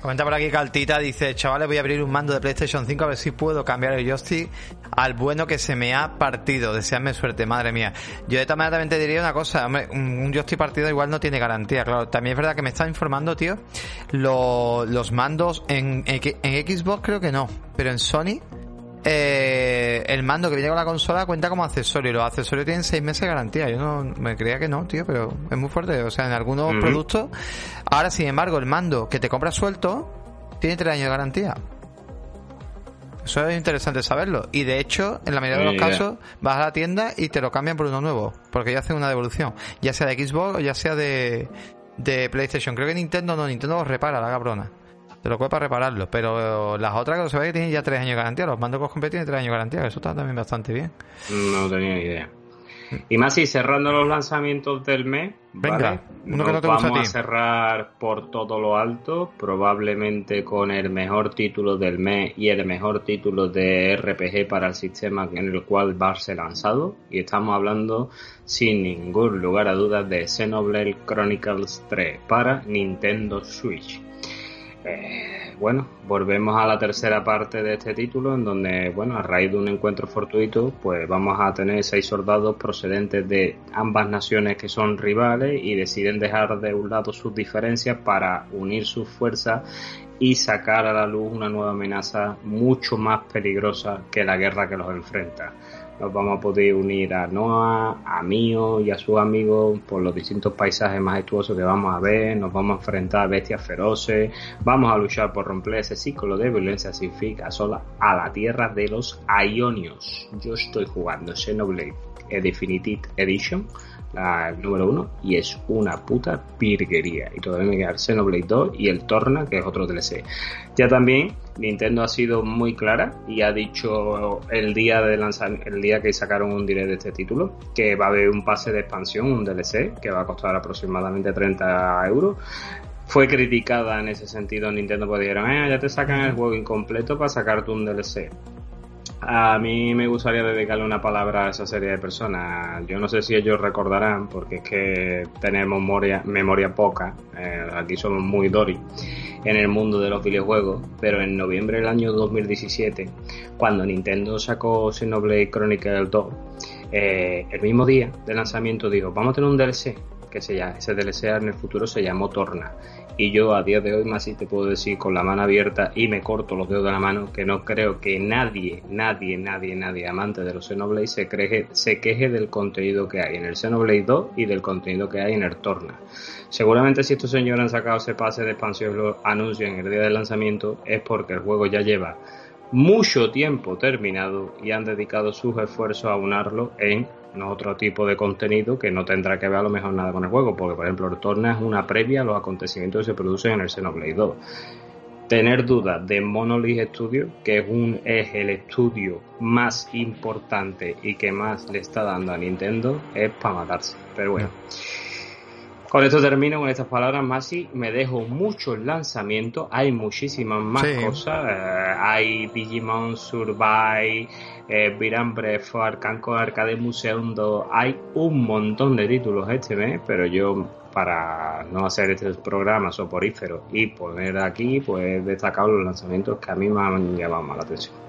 Comenta por aquí Caltita, dice, chavales, voy a abrir un mando de PlayStation 5 a ver si puedo cambiar el joystick al bueno que se me ha partido. Deseadme suerte, madre mía. Yo de esta manera también te diría una cosa, hombre, un joystick partido igual no tiene garantía, claro. También es verdad que me está informando, tío, los mandos en, en Xbox creo que no, pero en Sony eh, el mando que viene con la consola cuenta como accesorio. Los accesorios tienen seis meses de garantía. Yo no me creía que no, tío, pero es muy fuerte. O sea, en algunos productos. Ahora, sin embargo, el mando que te compras suelto tiene tres años de garantía. Eso es interesante saberlo. Y de hecho, en la mayoría de los casos, vas a la tienda y te lo cambian por uno nuevo. Porque ya hacen una devolución. Ya sea de Xbox o ya sea de, de PlayStation. Creo que Nintendo no, Nintendo lo repara, la cabrona. Te lo puede para repararlo. Pero las otras que se ve que tienen ya tres años de garantía. Los mandos con tienen tres años de garantía. Eso está también bastante bien. No tenía idea. Y más si cerrando los lanzamientos del mes, Venga, vamos a, cerrar por todo lo alto, probablemente con el mejor título del mes y el mejor título de RPG para el sistema en el cual va a ser lanzado. Y estamos hablando sin ningún lugar a dudas de Xenoblade Chronicles 3 para Nintendo Switch. Eh, bueno, volvemos a la tercera parte de este título, en donde, bueno, a raíz de un encuentro fortuito, pues vamos a tener seis soldados procedentes de ambas naciones que son rivales y deciden dejar de un lado sus diferencias para unir sus fuerzas y sacar a la luz una nueva amenaza mucho más peligrosa que la guerra que los enfrenta nos vamos a poder unir a Noah, a Mio y a sus amigos por los distintos paisajes majestuosos que vamos a ver, nos vamos a enfrentar a bestias feroces, vamos a luchar por romper ese ciclo de violencia significa sola a la tierra de los Ionios. Yo estoy jugando Xenoblade Definitive Edition la número uno, y es una puta virguería. Y todavía me queda el Xenoblade 2 y el Torna, que es otro DLC. Ya también Nintendo ha sido muy clara y ha dicho el día de el día que sacaron un direct de este título, que va a haber un pase de expansión, un DLC, que va a costar aproximadamente 30 euros fue criticada en ese sentido Nintendo porque dijeron, eh, ya te sacan el juego incompleto para sacarte un DLC. A mí me gustaría dedicarle una palabra a esa serie de personas. Yo no sé si ellos recordarán, porque es que tenemos memoria, poca. Eh, aquí somos muy Dory en el mundo de los videojuegos. Pero en noviembre del año 2017, cuando Nintendo sacó Xenoblade Chronicles 2, eh, el mismo día de lanzamiento dijo: Vamos a tener un DLC. Que se llama, ese DLC en el futuro se llamó Torna y yo a día de hoy más si te puedo decir con la mano abierta y me corto los dedos de la mano que no creo que nadie, nadie, nadie, nadie amante de los Xenoblade se, se queje del contenido que hay en el Xenoblade 2 y del contenido que hay en el Torna. Seguramente si estos señores han sacado ese pase de expansión lo anuncian el día del lanzamiento es porque el juego ya lleva mucho tiempo terminado y han dedicado sus esfuerzos a unarlo en otro tipo de contenido que no tendrá que ver a lo mejor nada con el juego, porque por ejemplo el Torna es una previa a los acontecimientos que se producen en el Xenoblade 2. Tener dudas de Monolith Studio, que es, un, es el estudio más importante y que más le está dando a Nintendo, es para matarse. Pero bueno. Con esto termino con estas palabras, Masi. Me dejo muchos lanzamientos. Hay muchísimas más cosas. Eh, hay Digimon Survive, eh, Viran Arcanco Arcade Museum 2. Hay un montón de títulos este mes, pero yo para no hacer este programa soporífero y poner aquí, pues he destacado los lanzamientos que a mí me han llamado más la atención.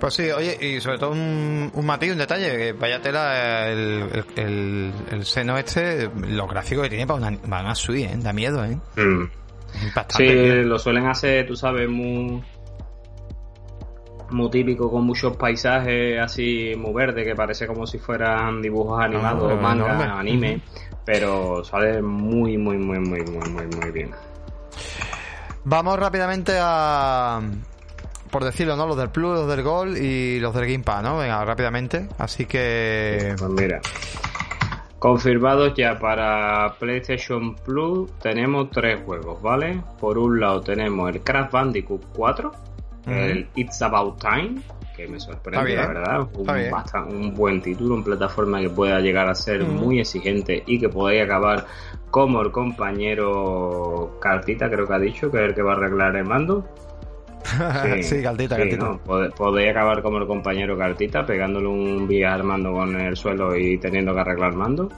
Pues sí, oye, y sobre todo un, un matiz, un detalle, que vaya tela el, el, el, seno este, los gráficos que tiene para una, van a subir, ¿eh? Da miedo, ¿eh? Mm. Sí, lo suelen hacer, tú sabes, muy muy típico con muchos paisajes así muy verdes que parece como si fueran dibujos animados, no, manga, anime, pero sale muy muy muy muy muy muy muy bien. Vamos rápidamente a por decirlo, ¿no? Los del Plus, los del Gol y los del Game Pass, ¿no? Venga, rápidamente. Así que. Pues mira. Confirmados ya para PlayStation Plus tenemos tres juegos, ¿vale? Por un lado tenemos el Crash Bandicoot 4, el It's About Time, que me sorprende, la verdad. Un, un, buen título, en plataforma que pueda llegar a ser muy exigente y que podáis acabar como el compañero Cartita, creo que ha dicho, que es el que va a arreglar el mando. [LAUGHS] Sí, cartita, podéis acabar como el compañero cartita, pegándole un vía al mando con el suelo y teniendo que arreglar mando.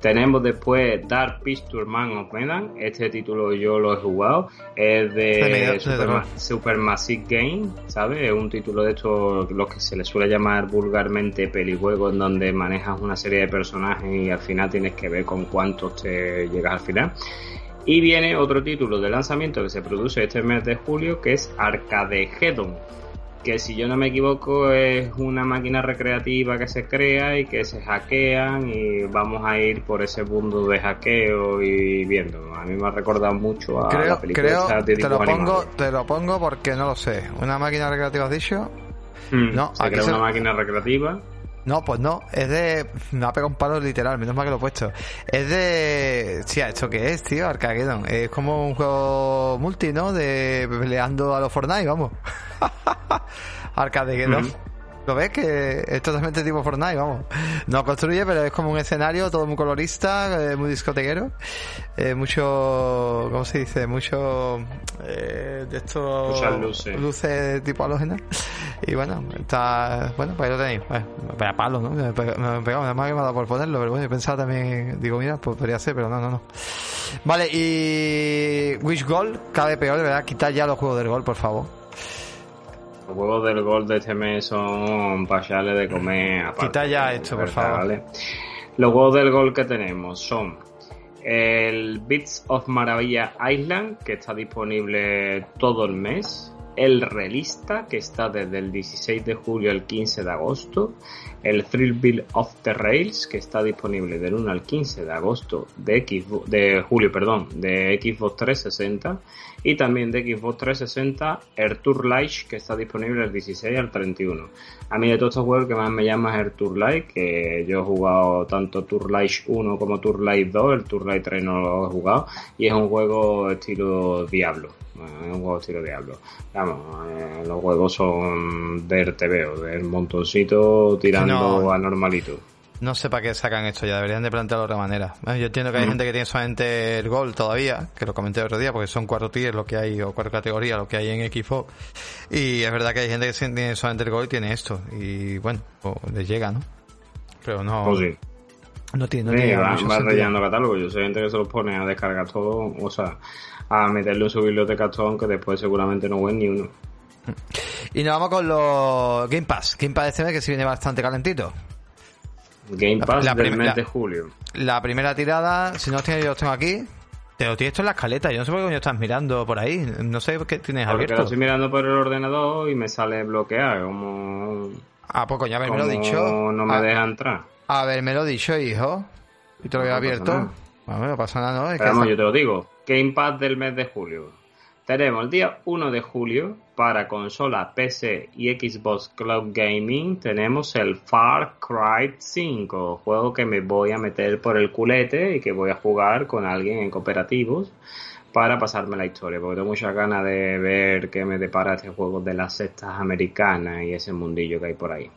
Tenemos después Dark Picture Man of Medan. Este título yo lo he jugado. Es de Supermassive Game, ¿sabes? Es un título de estos, los que se le suele llamar vulgarmente pelijuegos, en donde manejas una serie de personajes y al final tienes que ver con cuántos te llegas al final. Y viene otro título de lanzamiento que se produce este mes de julio, que es Arcadegedon, que si yo no me equivoco es una máquina recreativa que se crea y que se hackean y vamos a ir por ese mundo de hackeo y viendo. A mí me ha recordado mucho a la película de te lo pongo, Te lo pongo porque no lo sé. ¿Una máquina recreativa has dicho? Mm, no, se crea una máquina recreativa. No, pues no, es de. Me ha pegado un palo literal, menos mal que lo he puesto. Es de. Tía, ¿esto qué es, tío? Arcageddon. Es como un juego multi, ¿no? De peleando a los Fortnite, vamos. [LAUGHS] Arcageddon. ¿Lo ves? Que es totalmente tipo Fortnite, vamos. No construye, pero es como un escenario todo muy colorista, eh, muy discotequero. Eh, mucho, ¿cómo se dice? Mucho eh, de estos Muchas luces. luces tipo halógenas. Y bueno, está, bueno, pues ahí lo tenéis. Bueno, vaya palo, ¿no? Me he pegado, me que me por ponerlo, pero bueno, he pensado también, digo, mira, pues podría ser, pero no, no, no. Vale, y Wish Gold, cabe peor, de verdad, quitar ya los juegos del gol, por favor. Los juegos del gol de este mes son payales de comer aparte. Quita ya esto, por ¿verdad? favor. ¿vale? Los juegos del gol que tenemos son el Bits of Maravilla Island, que está disponible todo el mes. El Relista, que está desde el 16 de julio al 15 de agosto. El Thrillville of the Rails, que está disponible del 1 al 15 de agosto de, Xbox, de julio, perdón, de Xbox 360. Y también de Xbox 360, el Tour Light, que está disponible del 16 al 31. A mí de todos estos juegos que más me llama es el Tour Light, que yo he jugado tanto Tour Light 1 como Tour Light 2, el Tour Light 3 no lo he jugado, y es un juego estilo Diablo. Es un juego estilo Diablo. Vamos, eh, los juegos son del TVO, del montoncito tirando No. a normalito. No sé para qué sacan esto ya, deberían de plantearlo de otra manera. Bueno, Yo entiendo que hay Mm. gente que tiene solamente el gol todavía, que lo comenté el otro día, porque son cuatro tiers lo que hay, o cuatro categorías lo que hay en Xbox. Y es verdad que hay gente que tiene solamente el gol y tiene esto. Y bueno, pues les llega, ¿no? Pero no, Pues sí. no tiene, no Sí, tiene va, rellenando catálogo. Yo soy gente que se los pone a descargar todo, o sea, a meterlo en su biblioteca todo, aunque después seguramente no ven ni uno. Y nos vamos con los Game Pass. Game Pass este mes que sí viene bastante calentito. Game Pass la del mes la- de julio. La primera tirada, si no los tienes, yo los tengo aquí. Te lo tienes esto en la escaleta. Yo no sé por qué coño estás mirando por ahí. No sé qué tienes Porque lo abierto. estoy mirando por el ordenador y me sale bloquear, como, Ah, pues coño, haberme lo dicho. no me Ah, deja entrar. Haberme lo dicho, hijo. Y te lo No había abierto. Bueno, no pasa nada, ¿no? Es que vamos, esa- yo te lo digo. Game Pass del mes de julio. Tenemos el día 1 de julio para consola PC y Xbox Cloud Gaming. Tenemos el Far Cry 5, juego que me voy a meter por el culete y que voy a jugar con alguien en cooperativos para pasarme la historia, porque tengo muchas ganas de ver qué me depara este juego de las sectas americanas y ese mundillo que hay por ahí.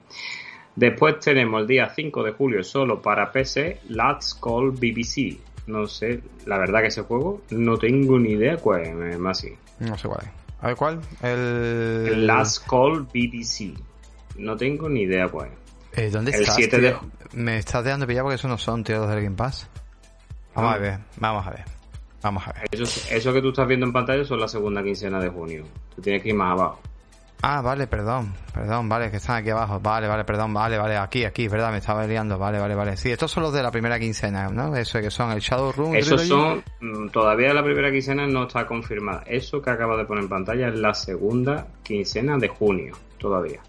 Después tenemos el día 5 de julio solo para PC, Let's Call BBC. No sé, la verdad que ese juego no tengo ni idea cuál es, más así. No sé cuál es. A ver cuál. El. El Last Call BBC. No tengo ni idea cuál es. Eh, ¿Dónde el estás? 7 tío? de- Me estás dejando pillar porque esos no son, tío, los del Game Pass. Vamos Ah. a ver, vamos a ver. Vamos a ver. Eso, eso que tú estás viendo en pantalla son la segunda quincena de junio. Tú tienes que ir más abajo. Ah, vale, perdón, perdón, vale, que están aquí abajo. Vale, vale, perdón, vale, vale, aquí, aquí, verdad, me estaba liando. Vale, vale, vale. Sí, estos son los de la primera quincena, ¿no? Eso que son el Shadowrun. Esos son, mm, todavía la primera quincena no está confirmada. Eso que acaba de poner en pantalla es la segunda quincena de junio, todavía.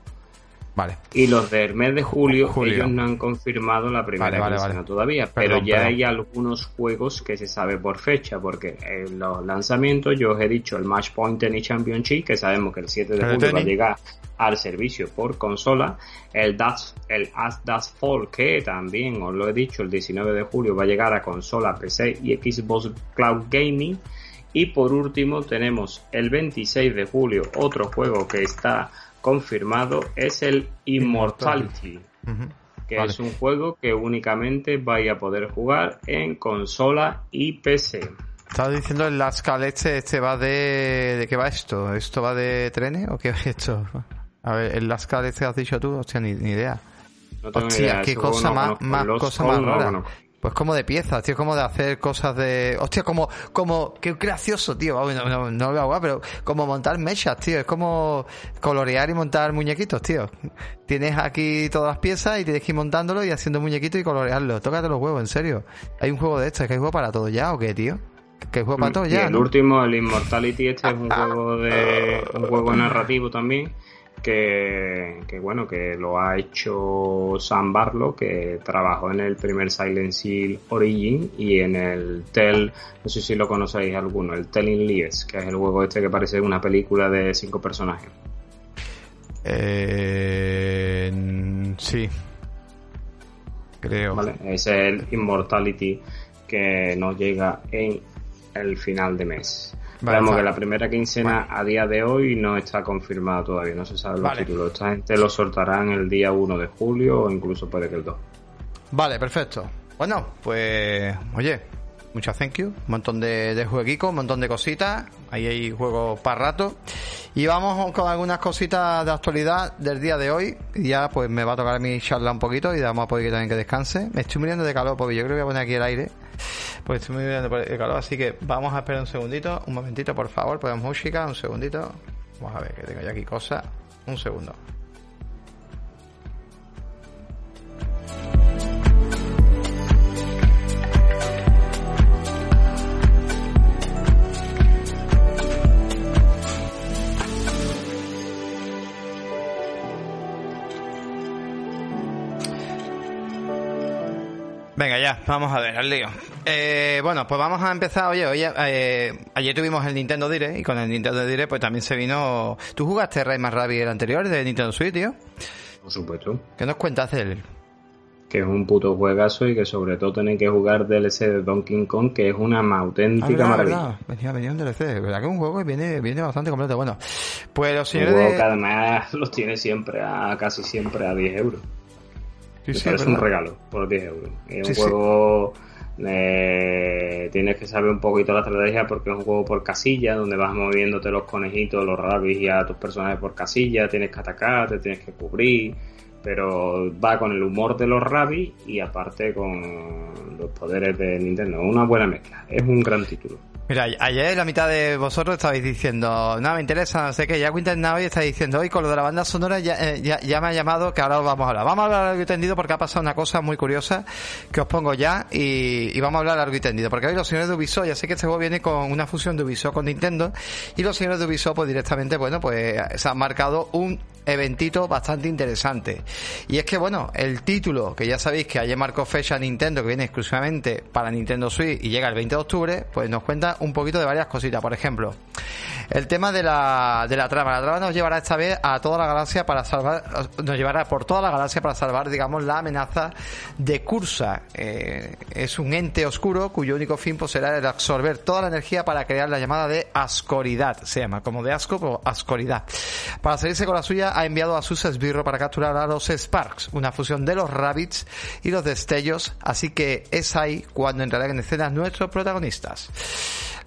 Vale. Y los del mes de julio, Julio. ellos no han confirmado la primera Vale, todavía, Perdón, pero ya perdón. hay algunos juegos que se sabe por fecha, porque en los lanzamientos yo os he dicho el Match Point Tennis Championship, que sabemos que el 7 de de julio va a llegar al servicio por consola, el Das, el As Das Fall, que también os lo he dicho, el 19 de julio va a llegar a consola, PC y Xbox Cloud Gaming, y por último tenemos el 26 de julio otro juego que está confirmado es el Immortality, que Vale. es un juego que únicamente vais a poder jugar en consola y PC. Estaba diciendo el Last Call este, este va de... ¿De qué va esto? ¿Esto va de trenes o qué va esto? A ver, el Last Call este has dicho tú, hostia, ni, ni idea. No tengo Hostia, idea, qué cosa no más, más cosa más rara. Pues como de piezas, tío, como de hacer cosas de... Hostia, como... como Qué gracioso, tío. No, no, no lo pero como montar mechas, tío. Es como colorear y montar muñequitos, tío. Tienes aquí todas las piezas y tienes que ir montándolo y haciendo muñequitos y colorearlo. Tócate los huevos, en serio. Hay un juego de estos, que hay juego para todo ya o qué, tío. Que hay juego para todo y ya, el ¿no? último, el Immortality, este es un juego de un juego narrativo también que, que bueno que lo ha hecho Sam Barlow que trabajó en el primer Silent Hill Origin y en el Tell no sé si lo conocéis alguno el Telling Lies que es el juego este que parece una película de cinco personajes Eh, sí. Creo. Vale, ese es el Immortality que nos llega en el final de mes. Vale, Vemos está. que la primera quincena a día de hoy no está confirmada todavía, no se saben los Vale. títulos. Esta gente lo soltarán el día 1 de julio o incluso puede que el 2. Vale, perfecto. Bueno, pues, oye, muchas thank you. Un montón de, jueguicos, un montón de cositas. Ahí hay juegos para rato. Y vamos con algunas cositas de actualidad del día de hoy. Ya, pues, me va a tocar a mí charlar un poquito y damos a Pobi que también que descanse. Me estoy muriendo de calor, Pobi. Yo creo que voy a poner aquí el aire. Pues estoy muriendo de calor, así que vamos a esperar un segundito. Un momentito, por favor. Ponemos música, un segundito. Vamos a ver que tengo ya aquí cosas. Un segundo. Venga, ya, vamos a ver, al lío. Eh, bueno, pues vamos a empezar. Oye, oye eh, ayer tuvimos el Nintendo Direct y con el Nintendo Direct pues también se vino... ¿Tú jugaste Rayman Rabbids el anterior de Nintendo Switch, tío? Por supuesto. ¿Qué nos cuentas de él? Que es un puto juegazo y que sobre todo tienen que jugar DLC de Donkey Kong, que es una auténtica Ah, maravilla. verdad. Venía, venía un DLC, verdad que es un juego que viene, viene bastante completo. Bueno, pues los Un señores juego de... que además [LAUGHS] los tiene siempre a casi siempre a 10 euros. Sí, es un regalo por 10 euros. Es un juego. eh, tienes que saber un poquito la estrategia porque es un juego por casilla donde vas moviéndote los conejitos, los rabbits y a tus personajes por casilla. Tienes que atacar, te tienes que cubrir. Pero va con el humor de los rabbits y aparte con los poderes de Nintendo. Una buena mezcla. Es un gran título. Mira, ayer la mitad de vosotros estabais diciendo, no, me interesa, no sé qué, ya Winter Now y está diciendo, hoy con lo de la banda sonora ya, eh, me ha llamado que ahora os vamos a hablar. Vamos a hablar largo y tendido porque ha pasado una cosa muy curiosa que os pongo ya y, y vamos a hablar largo y tendido. Porque hoy los señores de Ubisoft, ya sé que este juego viene con una fusión de Ubisoft con Nintendo y los señores de Ubisoft pues directamente, bueno, pues se han marcado un eventito bastante interesante. Y es que, bueno, el título, que ya sabéis que ayer marcó fecha Nintendo, que viene exclusivamente para Nintendo Switch y llega el 20 de octubre, pues nos cuenta un poquito de varias cositas. Por ejemplo, el tema de la, de la trama. La trama nos llevará esta vez a toda la galaxia para salvar, nos llevará por toda la galaxia para salvar, digamos, la amenaza de Cursa. Eh, es un ente oscuro cuyo único fin pues, será el absorber toda la energía para crear la llamada de ascoridad. Se llama como de asco, pero ascoridad. Para salirse con la suya, ha enviado a sus esbirros para capturar a los Sparks, una fusión de los Rabbits y los destellos. Así que es ahí cuando entrarán en escena nuestros protagonistas.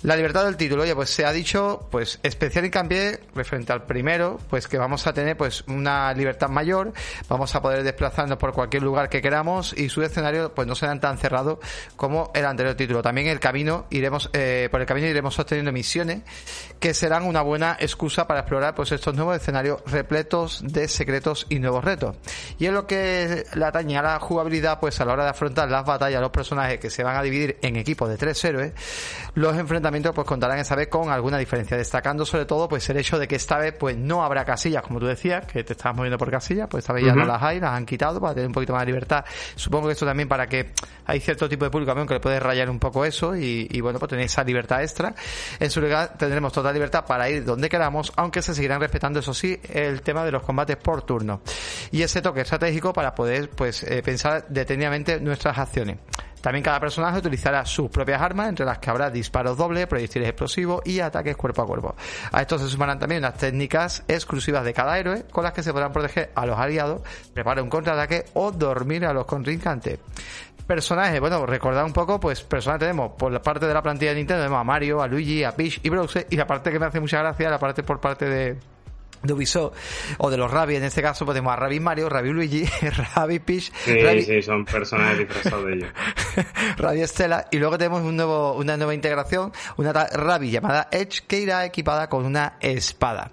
La libertad del título, oye, pues se ha dicho, pues especial hincapié referente al primero, pues que vamos a tener pues una libertad mayor, vamos a poder desplazarnos por cualquier lugar que queramos y su escenario pues no serán tan cerrados como el anterior título. También el camino iremos, eh, por el camino iremos obteniendo misiones que serán una buena excusa para explorar pues estos nuevos escenarios repletos de secretos y nuevos retos. Y en lo que le atañe a la jugabilidad, pues a la hora de afrontar las batallas, los personajes que se van a dividir en equipos de tres héroes, los enfrentamientos pues contarán esta vez con alguna diferencia, destacando sobre todo pues el hecho de que esta vez pues no habrá casillas, como tú decías, que te estabas moviendo por casillas, pues esta vez ya no las hay, las han quitado para tener un poquito más de libertad. Supongo que esto también para que hay cierto tipo de público también que le puede rayar un poco eso y, y, bueno, pues tener esa libertad extra. En su lugar tendremos total libertad para ir donde queramos, aunque se seguirán respetando, eso sí, el tema de los combates por turno. Y ese toque estratégico para poder pues eh, pensar detenidamente nuestras acciones. También cada personaje utilizará sus propias armas, entre las que habrá disparos dobles, proyectiles explosivos y ataques cuerpo a cuerpo. A esto se sumarán también unas técnicas exclusivas de cada héroe, con las que se podrán proteger a los aliados, preparar un contraataque o dormir a los contrincantes. Personajes, bueno, recordad un poco, pues personajes tenemos por la parte de la plantilla de Nintendo, tenemos a Mario, a Luigi, a Peach y Bowser, y la parte que me hace mucha gracia, la parte por parte de, de Ubisoft o de los Rabbi, en este caso podemos a Rabbi Mario, Rabbi Luigi, [LAUGHS] Rabbi Peach, Sí, Rabbi, sí, son personajes disfrazados de ellos. [LAUGHS] Radio Estela y luego tenemos un nuevo, una nueva integración, una Rabi llamada Edge que irá equipada con una espada.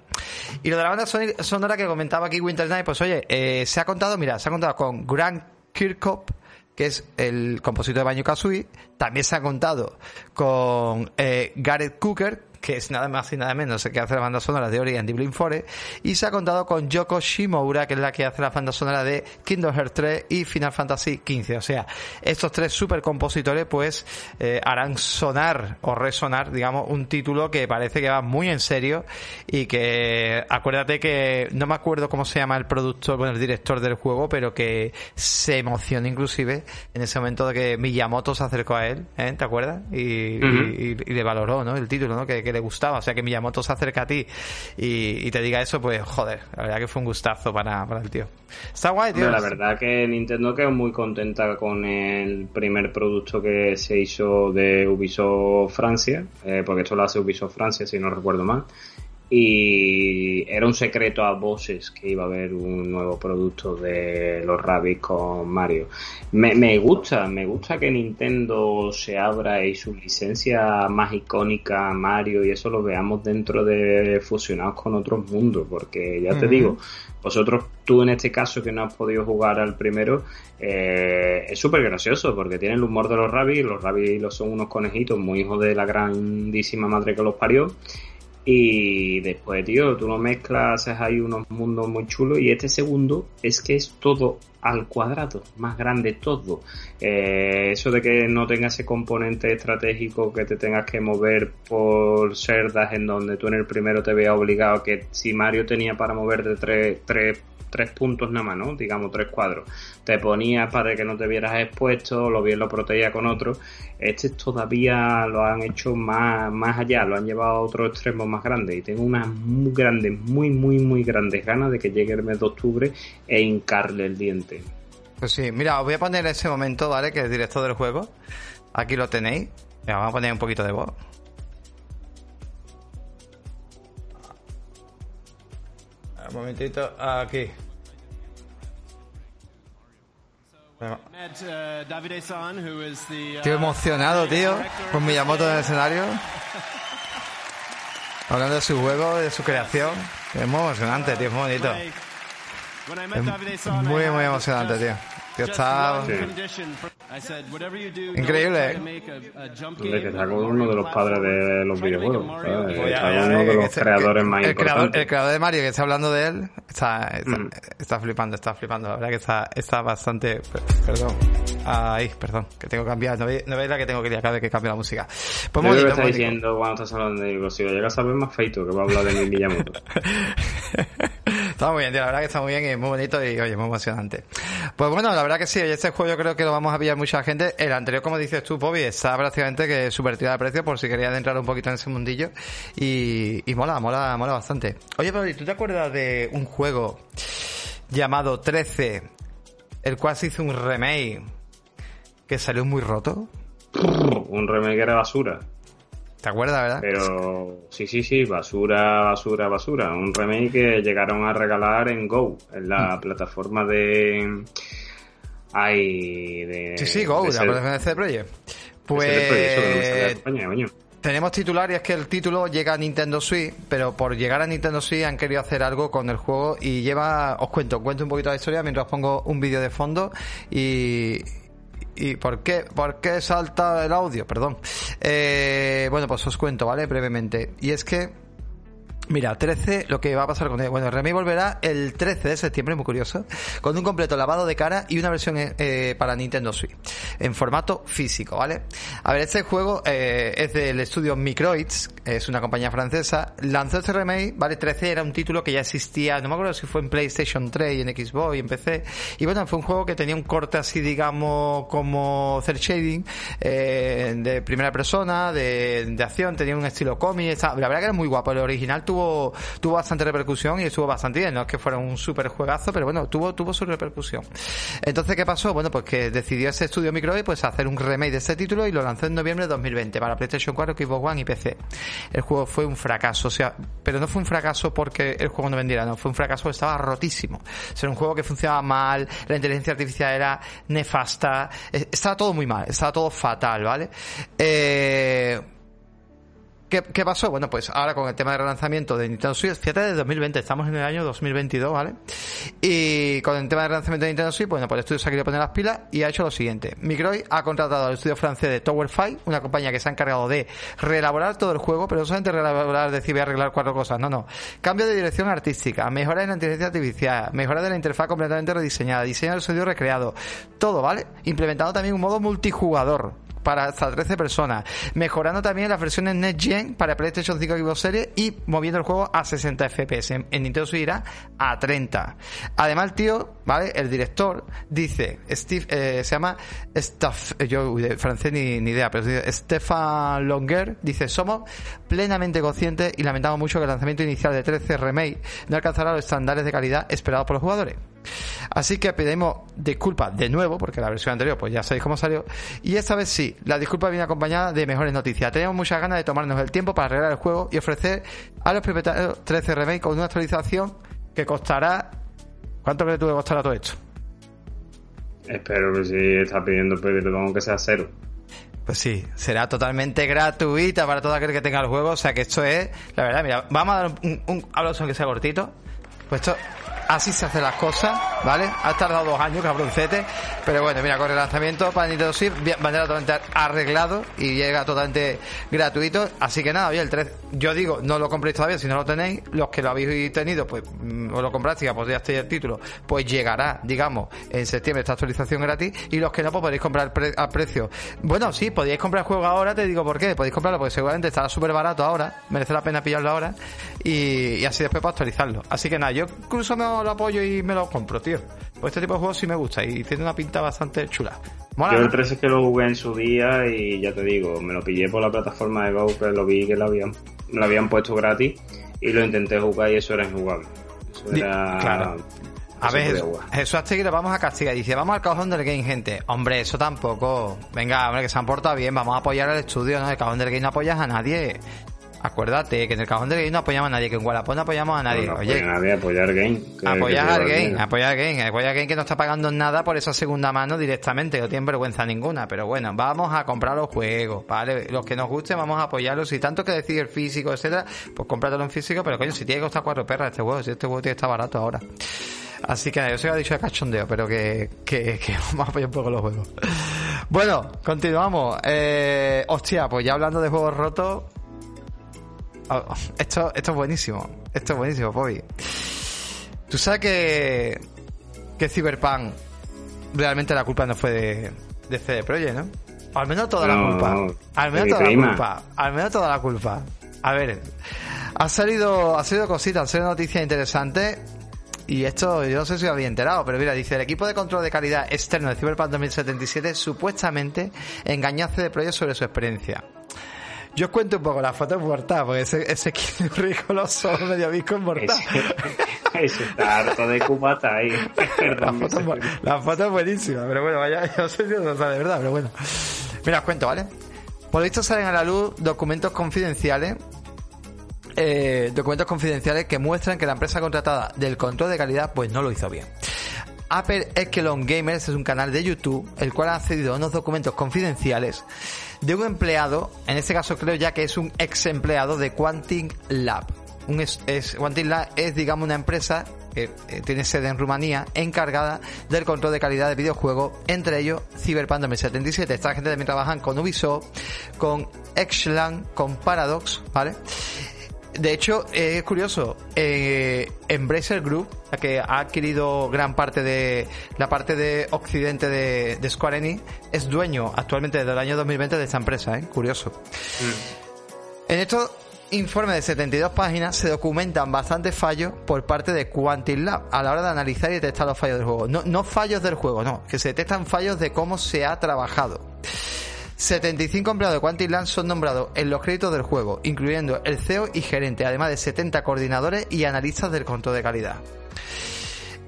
Y lo de la banda sonora que comentaba aquí Winter Night, pues oye, eh, se ha contado, mira, se ha contado con Grant Kirkhope, que es el compositor de Banjo Kazooie, también se ha contado con eh, Gareth Cooker, que es nada más y nada menos que hace la banda sonora de Ori and the Blind Forest, y se ha contado con Yoko Shimomura, que es la que hace la banda sonora de Kingdom Hearts 3 y Final Fantasy XV. O sea, estos tres super compositores pues eh, harán sonar o resonar, digamos, un título que parece que va muy en serio y que acuérdate que no me acuerdo cómo se llama el productor, bueno, el director del juego, pero que se emocionó inclusive en ese momento de que Miyamoto se acercó a él, ¿eh? ¿te acuerdas? Y, le valoró, ¿no? El título, ¿no? Que, le gustaba. O sea, que Miyamoto se acerca a ti y, te diga eso, pues joder, la verdad que fue un gustazo para, para el tío. Está guay, tío. la verdad que Nintendo quedó muy contenta con el primer producto que se hizo de Ubisoft Francia, eh, porque esto lo hace Ubisoft Francia, si no recuerdo mal y era un secreto a voces que iba a haber un nuevo producto de los Rabbids con Mario. Me, me, gusta, me gusta que Nintendo se abra y su licencia más icónica Mario y eso lo veamos dentro de fusionados con otros mundos, porque ya te digo, vosotros, tú en este caso que no has podido jugar al primero, eh, es súper gracioso porque tienen el humor de los Rabbids, los Rabbids son unos conejitos muy hijos de la grandísima madre que los parió y después, tío, tú lo mezclas, haces ahí unos mundos muy chulos. Y este segundo es que es todo al cuadrado, más grande todo. Eh, eso de que no tenga ese componente estratégico que te tengas que mover por cerdas en donde tú en el primero te veas obligado que si Mario tenía para mover de tres, tres tres puntos nada más, ¿no? Digamos tres cuadros. Te ponías para que no te vieras expuesto, lo bien lo protegía con otro. Este todavía lo han hecho más, más allá, lo han llevado a otro extremo más grande. Y tengo unas muy grandes, muy, muy, muy grandes ganas de que llegue el mes de octubre e hincarle el diente. Pues sí, mira, os voy a poner ese momento, ¿vale? Que es directo del juego. Aquí lo tenéis. vamos a poner un poquito de voz. Un momentito, aquí. Estoy emocionado, tío, con Miyamoto en el escenario. [LAUGHS] Hablando de su juego, de su creación. Es muy emocionante, tío, es muy bonito. Es muy, muy emocionante, tío está increíble. ¿eh? que está con uno de los padres de los videojuegos. Pues está uno de los creadores más el importantes. el creador de Mario, que está hablando de él, está, está, mm. flipando, está flipando. La verdad que está, está bastante. Perdón. Ay, perdón, que tengo que cambiar. No veis, la que tengo que ir cada vez que cambio la música. Pues bonito, está diciendo cuando estás hablando de digo, si llegas a ver más feito que va a hablar de mi Miyamoto. [LAUGHS] está muy bien, tío, la verdad que está muy bien y muy bonito y oye, muy emocionante. Pues bueno, la verdad que sí, este juego yo creo que lo vamos a pillar mucha gente. El anterior, como dices tú, Bobby, está prácticamente que subvertido de precio por si querías entrar un poquito en ese mundillo. Y, y mola, mola, mola bastante. Oye, Bobby, ¿tú te acuerdas de un juego llamado 13, el cual se hizo un remake que salió muy roto? Un remake era basura. ¿Te acuerdas, verdad? Pero sí, sí, sí, basura, basura, basura. Un remake que llegaron a regalar en Go, en la mm. plataforma de hay de... Sí, sí, Go, de, la plataforma de CD Projekt. Pues... tenemos titular y es que el título llega a Nintendo Switch, pero por llegar a Nintendo Switch han querido hacer algo con el juego y lleva, os cuento, cuento un poquito la historia mientras pongo un vídeo de fondo y, ¿Y por qué? ¿Por qué salta el audio? Perdón. Eh, bueno, pues os cuento, ¿vale? Brevemente. Y es que Mira, 13, lo que va a pasar con él. Bueno, Remy volverá el 13 de septiembre, muy curioso, con un completo lavado de cara y una versión eh, para Nintendo Switch, en formato físico, ¿vale? A ver, este juego eh, es del estudio Microids, es una compañía francesa, lanzó este remake, ¿vale? 13 era un título que ya existía, no me acuerdo si fue en PlayStation 3 y en Xbox y en PC, y bueno, fue un juego que tenía un corte así, digamos, como cel shading, eh, de primera persona, de, de acción, tenía un estilo cómic, la verdad que era muy guapo, el original tuvo, tuvo bastante repercusión y estuvo bastante bien. No es que fuera un super juegazo, pero bueno, tuvo, tuvo su repercusión. Entonces, ¿qué pasó? Bueno, pues que decidió ese estudio Microids pues hacer un remake de este título y lo lanzó en noviembre de 2020 para PlayStation 4, Xbox One y PC. El juego fue un fracaso, o sea, pero no fue un fracaso porque el juego no vendiera, no, fue un fracaso estaba rotísimo. O era un juego que funcionaba mal, la inteligencia artificial era nefasta, estaba todo muy mal, estaba todo fatal, ¿vale? Eh, ¿qué, ¿qué, pasó? Bueno, pues ahora con el tema de relanzamiento de Nintendo Switch, fíjate de 2020, estamos en el año 2022, ¿vale? Y con el tema de relanzamiento de Nintendo Switch, bueno, pues el estudio se ha querido poner las pilas y ha hecho lo siguiente. Microid ha contratado al estudio francés de Tower Five, una compañía que se ha encargado de reelaborar todo el juego, pero no solamente reelaborar, decir, voy a arreglar cuatro cosas, no, no. Cambio de dirección artística, mejora en la inteligencia artificial, mejora de la interfaz completamente rediseñada, diseño del sonido recreado, todo, ¿vale? Implementando también un modo multijugador para hasta 13 personas, mejorando también las versiones Next Gen para PlayStation 5 y Xbox Series y moviendo el juego a 60 FPS. En, Nintendo Switch a 30. Además, el tío, ¿vale? El director dice, Steve, eh, se llama Staff, eh, yo de francés ni, ni idea, pero Stefan Longer dice, somos plenamente conscientes y lamentamos mucho que el lanzamiento inicial de 13 Remake no alcanzará los estándares de calidad esperados por los jugadores. Así que pedimos disculpas de nuevo, porque la versión anterior pues ya sabéis cómo salió. Y esta vez sí, la disculpa viene acompañada de mejores noticias. Tenemos muchas ganas de tomarnos el tiempo para arreglar el juego y ofrecer a los propietarios 13 Remake con una actualización que costará... ¿Cuánto crees tú que costará todo esto? Espero que si está pidiendo perdón que sea cero. Pues sí, será totalmente gratuita para todo aquel que tenga el juego. O sea que esto es, la verdad, mira, vamos a dar un, un, un que sea cortito. Pues esto así se hacen las cosas, ¿vale? Ha tardado dos años, cabroncete, pero bueno, mira, con el lanzamiento para Nintendo Switch, manera totalmente arreglado y llega totalmente gratuito, así que nada, oye, el 3, yo digo, no lo compréis todavía si no lo tenéis, los que lo habéis tenido, pues mm, os lo compraste, ya podríais tener el título, pues llegará, digamos, en septiembre esta actualización gratis y los que no, pues podéis comprar a precio. Bueno, sí, podéis comprar el juego ahora, te digo por qué, podéis comprarlo porque seguramente estará súper barato ahora, merece la pena pillarlo ahora y, así después para actualizarlo. Así que nada, yo incluso me lo apoyo y me lo compro, tío. Pues este tipo de juegos sí me gusta y tiene una pinta bastante chula. Yo el 3 es que lo jugué en su día y ya te digo, me lo pillé por la plataforma de Go que lo vi que lo habían, lo habían puesto gratis y lo intenté jugar y eso era injugable. Eso era... Claro. A ver, Jesús que le vamos a castigar. Dice, vamos al cajón del game, gente. Hombre, eso tampoco. Venga, hombre, que se han portado bien. Vamos a apoyar al estudio, ¿no? El cajón del game no apoyas a nadie. Acuérdate que en el cajón de game no apoyamos a nadie, que en Wallapop no apoyamos a nadie. No, Oye, nadie apoyar game. apoyar al game, apoyar game, apoyar game que no está pagando nada por esa segunda mano directamente, no tiene vergüenza ninguna. Pero bueno, vamos a comprar los juegos, ¿vale? Los que nos gusten, vamos a apoyarlos. Si tanto que decir el físico, etcétera, pues cómpratelo en físico, pero coño, si tiene que costar cuatro perras este juego, si este juego tiene que estar barato ahora. Así que yo se lo he dicho de cachondeo, pero que, que, que [LAUGHS] vamos a apoyar un poco los juegos. Bueno, continuamos. Eh, hostia, pues ya hablando de juegos rotos, Oh, esto, esto es buenísimo. Esto es buenísimo, Bobby. Tú sabes que, que Cyberpunk realmente la culpa no fue de, de CD Projekt, ¿no? al menos toda la culpa. al menos toda la culpa. Al menos toda la culpa. A ver, ha salido, ha salido cositas, ha salido noticias interesantes. Y esto, yo no sé si os había enterado, pero mira, dice, el equipo de control de calidad externo de Cyberpunk 2077 supuestamente engañó a CD Projekt sobre su experiencia. Yo os cuento un poco la foto mortal, porque ese, ese rico los ojos medio visco mortal. Ese, está harto de cubata ahí. [LAUGHS] la, foto, la foto es buenísima, pero bueno, vaya, [LAUGHS] no sé si de verdad, pero bueno. Mira, os cuento, ¿vale? Por lo visto salen a la luz documentos confidenciales eh, documentos confidenciales que muestran que la empresa contratada del control de calidad pues no lo hizo bien. Upper Echelon Gamers es un canal de YouTube el cual ha accedido a unos documentos confidenciales de un empleado, en este caso creo ya que es un ex empleado de Quantic Lab. Un es, Quantic Lab es, digamos, una empresa que eh, tiene sede en Rumanía, encargada del control de calidad de videojuegos, entre ellos Cyberpunk 2077. Esta gente también trabajan con Ubisoft, con Exlan, con Paradox, ¿vale? De hecho, es curioso, eh, Embracer Group, que ha adquirido gran parte de la parte de occidente de, Square Enix, es dueño actualmente desde el año 2020 de esta empresa, ¿eh? Curioso. Mm. En estos informes de 72 páginas se documentan bastantes fallos por parte de Quantic Lab a la hora de analizar y detectar los fallos del juego. No, no fallos del juego, no, que se detectan fallos de cómo se ha trabajado. 75 empleados de Quantic son nombrados en los créditos del juego, incluyendo el CEO y gerente, además de 70 coordinadores y analistas del control de calidad.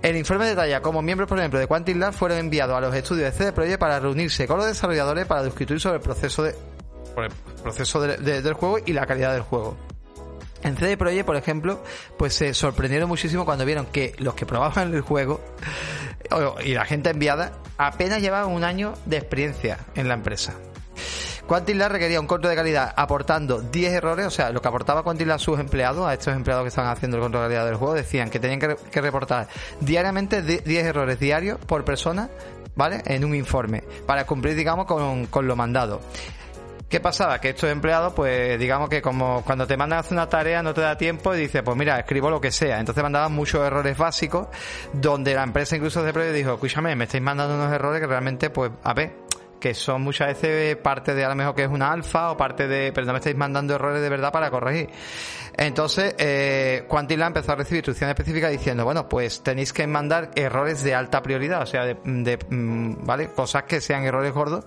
El informe detalla cómo miembros, por ejemplo, de Quantic fueron enviados a los estudios de CD Projekt para reunirse con los desarrolladores para discutir sobre el proceso, de, proceso del juego y la calidad del juego. En CD Projekt, por ejemplo, pues se sorprendieron muchísimo cuando vieron que los que probaban el juego y la gente enviada apenas llevaban un año de experiencia en la empresa. Quantic requería un control de calidad aportando 10 errores, o sea, lo que aportaba Quantic a sus empleados, a estos empleados que estaban haciendo el control de calidad del juego, decían que tenían que, reportar diariamente 10 errores diarios por persona, ¿vale? En un informe, para cumplir, digamos, con, lo mandado. ¿Qué pasaba? Que estos empleados, pues digamos que como cuando te mandan hacer una tarea no te da tiempo y dices, pues mira, escribo lo que sea. Entonces mandaban muchos errores básicos donde la empresa incluso de prueba dijo, escúchame, me estáis mandando unos errores que realmente, pues, a ver, que son muchas veces parte de a lo mejor que es una alfa o parte de, pero no me estáis mandando errores de verdad para corregir. Entonces, eh, Quantila empezó a recibir instrucciones específicas diciendo, bueno, pues tenéis que mandar errores de alta prioridad, o sea, de, de mm, ¿vale? Cosas que sean errores gordos.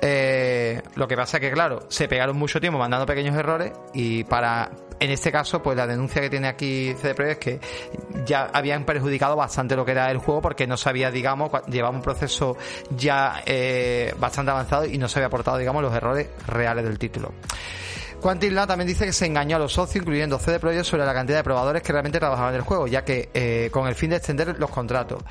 Eh, lo que pasa que, claro, se pegaron mucho tiempo mandando pequeños errores y para, en este caso, pues la denuncia que tiene aquí CDPRO es que ya habían perjudicado bastante lo que era el juego porque no sabía, digamos, llevaba un proceso ya eh, bastante avanzado y no se había aportado, digamos, los errores reales del título. Quantic también dice que se engañó a los socios, incluyendo CD Projekt, sobre la cantidad de probadores que realmente trabajaban en el juego, ya que eh, con el fin de extender los contratos.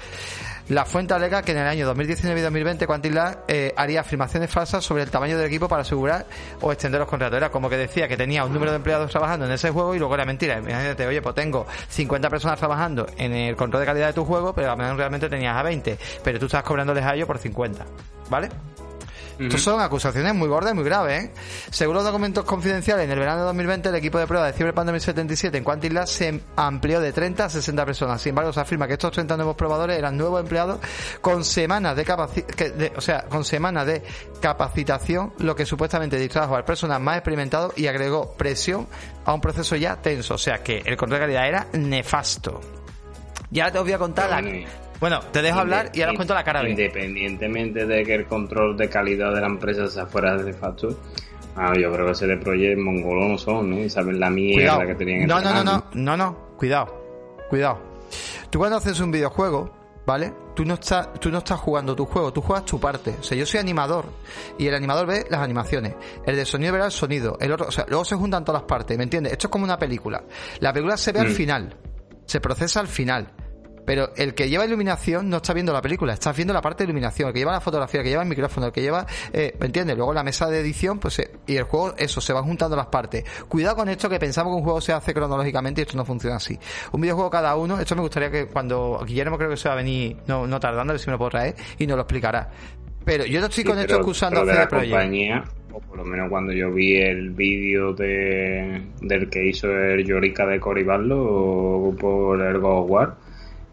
La fuente alega que en el año 2019 y 2020 Quantic eh, haría afirmaciones falsas sobre el tamaño del equipo para asegurar o extender los contratos. Era como que decía que tenía un número de empleados trabajando en ese juego y luego era mentira. Imagínate, oye, pues tengo 50 personas trabajando en el control de calidad de tu juego, pero a lo mejor realmente tenías a 20, pero tú estás cobrándoles a ellos por 50. ¿Vale? Estos son acusaciones muy gordas y muy graves. ¿eh? Según los documentos confidenciales, en el verano de 2020 el equipo de prueba de Cyberpunk 2077 en Quantic se amplió de 30 a 60 personas. Sin embargo, se afirma que estos 30 nuevos probadores eran nuevos empleados con semanas de, capacitación, o sea, con semanas de capacitación, lo que supuestamente distrajo al personal más experimentado y agregó presión a un proceso ya tenso. O sea que el control de calidad era nefasto. Ya te os voy a contar la, bueno, te dejo hablar y ahora os cuento la cara. Independientemente de que el control de calidad de la empresa sea fuera de facto, ah, yo creo que ese de Project mongolo no son, ¿no? Y saben la mierda que tenían No, no, no, no, no, no, cuidado, cuidado. Tú cuando haces un videojuego, ¿vale? Tú no estás, tú no estás jugando tu juego, tú juegas tu parte. O sea, yo soy animador y el animador ve las animaciones. El de sonido verá el sonido. El otro, o sea, luego se juntan todas las partes, ¿me entiendes? Esto es como una película. La película se ve al mm. final, se procesa al final. Pero el que lleva iluminación no está viendo la película, está viendo la parte de iluminación, el que lleva la fotografía, el que lleva el micrófono, el que lleva, eh, ¿me entiendes? Luego la mesa de edición, pues, eh, y el juego, eso, se van juntando las partes. Cuidado con esto que pensamos que un juego se hace cronológicamente y esto no funciona así. Un videojuego cada uno, esto me gustaría que cuando Guillermo creo que se va a venir, no, no tardando, a ver si me lo puedo traer, y nos lo explicará. Pero yo no estoy con esto excusando la compañía, o por lo menos cuando yo vi el vídeo de, del que hizo el Yorika de Coriballo por el God War,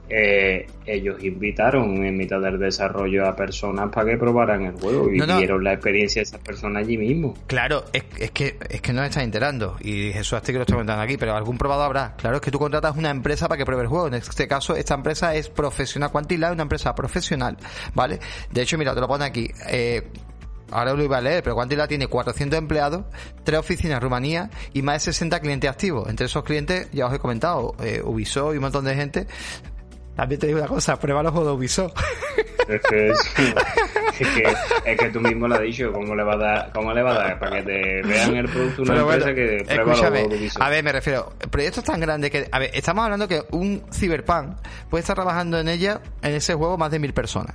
eh, ellos invitaron en mitad del desarrollo a personas para que probaran el juego y vieron la experiencia de esas personas allí mismo. Claro, es, que es que no estás enterando y Jesús que lo está comentando aquí, pero algún probado habrá. Claro, es que tú contratas una empresa para que pruebe el juego. En este caso, esta empresa es profesional. Quantilab es una empresa profesional, ¿vale? De hecho, mira, te lo pone aquí. Eh, ahora lo iba a leer, pero Quantilab tiene 400 empleados, tres oficinas en Rumanía y más de 60 clientes activos. Entre esos clientes, ya os he comentado, eh, Ubisoft y un montón de gente también te digo una cosa, prueba los juegos de Ubisoft. Es que, es, que, tú mismo lo has dicho, ¿cómo le va a dar, cómo le va a dar para que te vean el producto una empresa que prueba los juegos de Ubisoft? A ver, me refiero, proyectos tan grandes que, a ver, estamos hablando que un Cyberpunk puede estar trabajando en ella, en ese juego, más de mil personas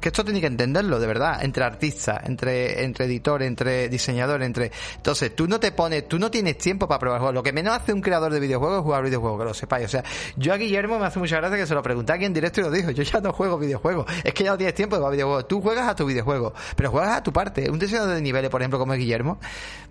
que esto tiene que entenderlo, de verdad, entre artistas, entre, entre editor, entre diseñador, entre... Entonces, tú no te pones, tú no tienes tiempo para probar juegos. Lo que menos hace un creador de videojuegos es jugar videojuegos, que lo sepáis. O sea, yo a Guillermo me hace mucha gracia que se lo pregunté aquí en directo y lo dijo, yo ya no juego videojuegos. Es que ya no tienes tiempo de jugar videojuegos. Tú juegas a tu videojuego, pero juegas a tu parte. Un diseñador de niveles, por ejemplo, como es Guillermo,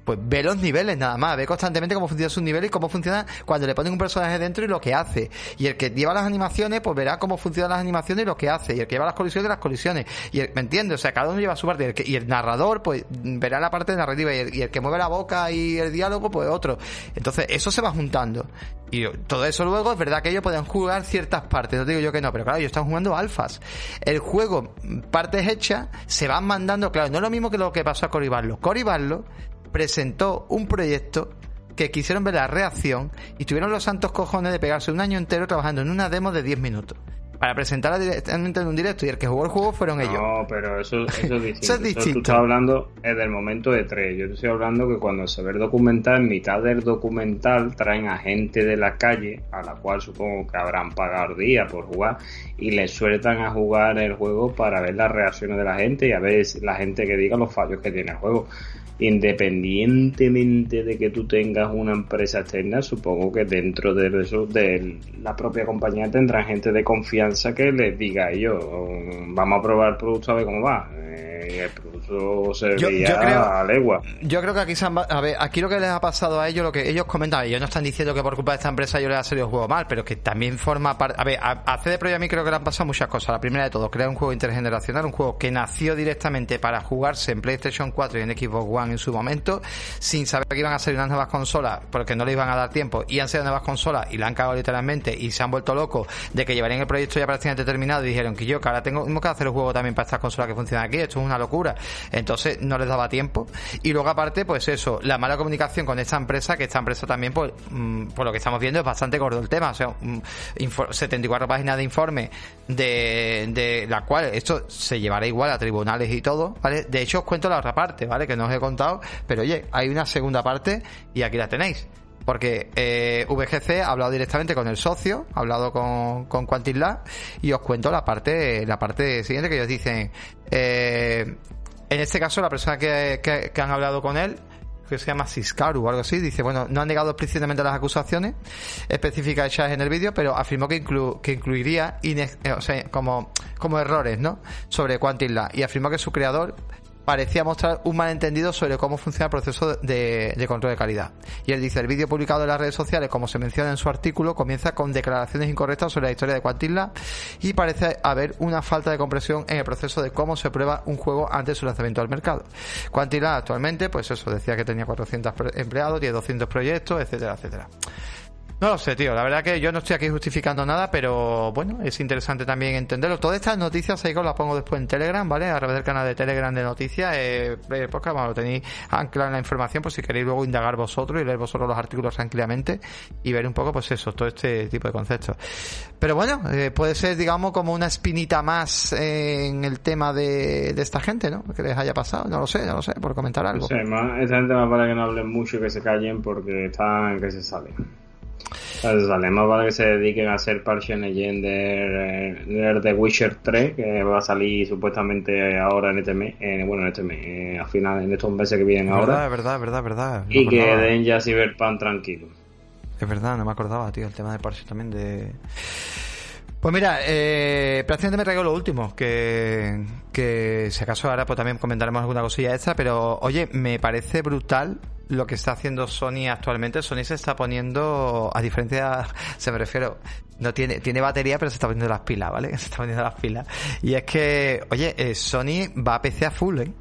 pues ve los niveles nada más, ve constantemente cómo funciona sus niveles y cómo funciona cuando le ponen un personaje dentro y lo que hace. Y el que lleva las animaciones, pues verá cómo funcionan las animaciones y lo que hace. Y el que lleva las colisiones, las colisiones. Y ¿me entiendes? O sea, cada uno lleva su parte. Y el, narrador, pues verá la parte narrativa. Y el, el, que mueve la boca y el diálogo, pues otro. Entonces, eso se va juntando. Y todo eso luego, es verdad que ellos pueden jugar ciertas partes. No digo yo que no, pero claro, ellos están jugando alfas. El juego, partes hechas, se van mandando. Claro, no es lo mismo que lo que pasó a Coriballo. Coriballo presentó un proyecto que quisieron ver la reacción y tuvieron los santos cojones de pegarse un año entero trabajando en una demo de 10 minutos. Para presentarla directamente en un directo y el que jugó el juego fueron ellos. No, pero eso, eso es [LAUGHS] distinto. eso es distinto. tú estás hablando es del momento de tres. Yo te estoy hablando que cuando se ve el documental, en mitad del documental traen a gente de la calle, a la cual supongo que habrán pagado día por jugar, y les sueltan a jugar el juego para ver las reacciones de la gente y a ver la gente que diga los fallos que tiene el juego independientemente de que tú tengas una empresa externa, supongo que dentro de eso, de la propia compañía tendrán gente de confianza que les diga a ellos, vamos a probar el producto a ver cómo va. Eh, el producto se yo, creo, a legua. Yo creo que aquí, a ver, aquí lo que les ha pasado a ellos, lo que ellos comentan, ellos no están diciendo que por culpa de esta empresa yo les ha salido el juego mal, pero que también forma parte... A ver, a, a CD Projekt a mí creo que le han pasado muchas cosas. La primera de todo, crear un juego intergeneracional, un juego que nació directamente para jugarse en PlayStation 4 y en Xbox One en su momento, sin saber que iban a ser unas nuevas consolas, porque no le iban a dar tiempo, y han sido nuevas consolas y la han cagado literalmente y se han vuelto locos de que llevarían el proyecto ya prácticamente terminado y dijeron que yo, que ahora tengo, que hacer el juego también para estas consolas que funcionan aquí, esto es una locura. Entonces no les daba tiempo. Y luego aparte, pues eso, la mala comunicación con esta empresa, que esta empresa también, pues, mm, por lo que estamos viendo, es bastante gordo el tema. O sea, 74 mm, páginas de informe de, de la cual esto se llevará igual a tribunales y todo, ¿vale? De hecho, os cuento la otra parte, ¿vale? Que no os he contado, pero oye, hay una segunda parte y aquí la tenéis. Porque eh, VGC ha hablado directamente con el socio, ha hablado con, con Lab y os cuento la parte, la parte siguiente que ellos dicen, eh, en este caso la persona que, que, han hablado con él que se llama Siskaru o algo así, dice, bueno, no ha negado explícitamente las acusaciones específicas hechas en el vídeo, pero afirmó que, que incluiría eh, como, como errores, ¿no? Sobre Quantum Lab y afirmó que su creador parecía mostrar un malentendido sobre cómo funciona el proceso de, control de calidad. Y él dice, el vídeo publicado en las redes sociales, como se menciona en su artículo, comienza con declaraciones incorrectas sobre la historia de Quantilla y parece haber una falta de comprensión en el proceso de cómo se prueba un juego antes de su lanzamiento al mercado. Quantilla actualmente, pues eso, decía que tenía 400 empleados, tiene 200 proyectos, etcétera, etcétera. No lo sé, tío. La verdad que yo no estoy aquí justificando nada, pero bueno, es interesante también entenderlo. Todas estas noticias, ahí os las pongo después en Telegram, ¿vale? A través del canal de Telegram de noticias. Eh, podcast, bueno, tenéis anclado en la información por si queréis luego indagar vosotros y leer vosotros los artículos tranquilamente y ver un poco, pues eso, todo este tipo de conceptos. Pero bueno, eh, puede ser, digamos, como una espinita más en el tema de, de esta gente, ¿no? Que les haya pasado. No lo sé, no lo sé, por comentar algo. Sé, más, esta gente más para que no hablen mucho y que se callen porque están que se salen. Además para que se dediquen a hacer Partial Legend de, The Witcher 3, que va a salir supuestamente ahora en este mes, bueno, en este mes, eh, a final, en estos meses que vienen ahora. Es verdad, es verdad, verdad. y que den ya Cyberpunk tranquilo. Es verdad, no me acordaba, tío, el tema de Partial también de... Pues mira, eh, prácticamente me traigo lo último, que, que si acaso ahora pues también comentaremos alguna cosilla extra, pero oye, me parece brutal lo que está haciendo Sony actualmente. Sony se está poniendo, a diferencia, [LAUGHS] se me refiero, no tiene, tiene batería, pero se está poniendo las pilas, ¿vale? [LAUGHS] Se está poniendo las pilas. Y es que, oye, eh, Sony va a PC a full, ¿eh?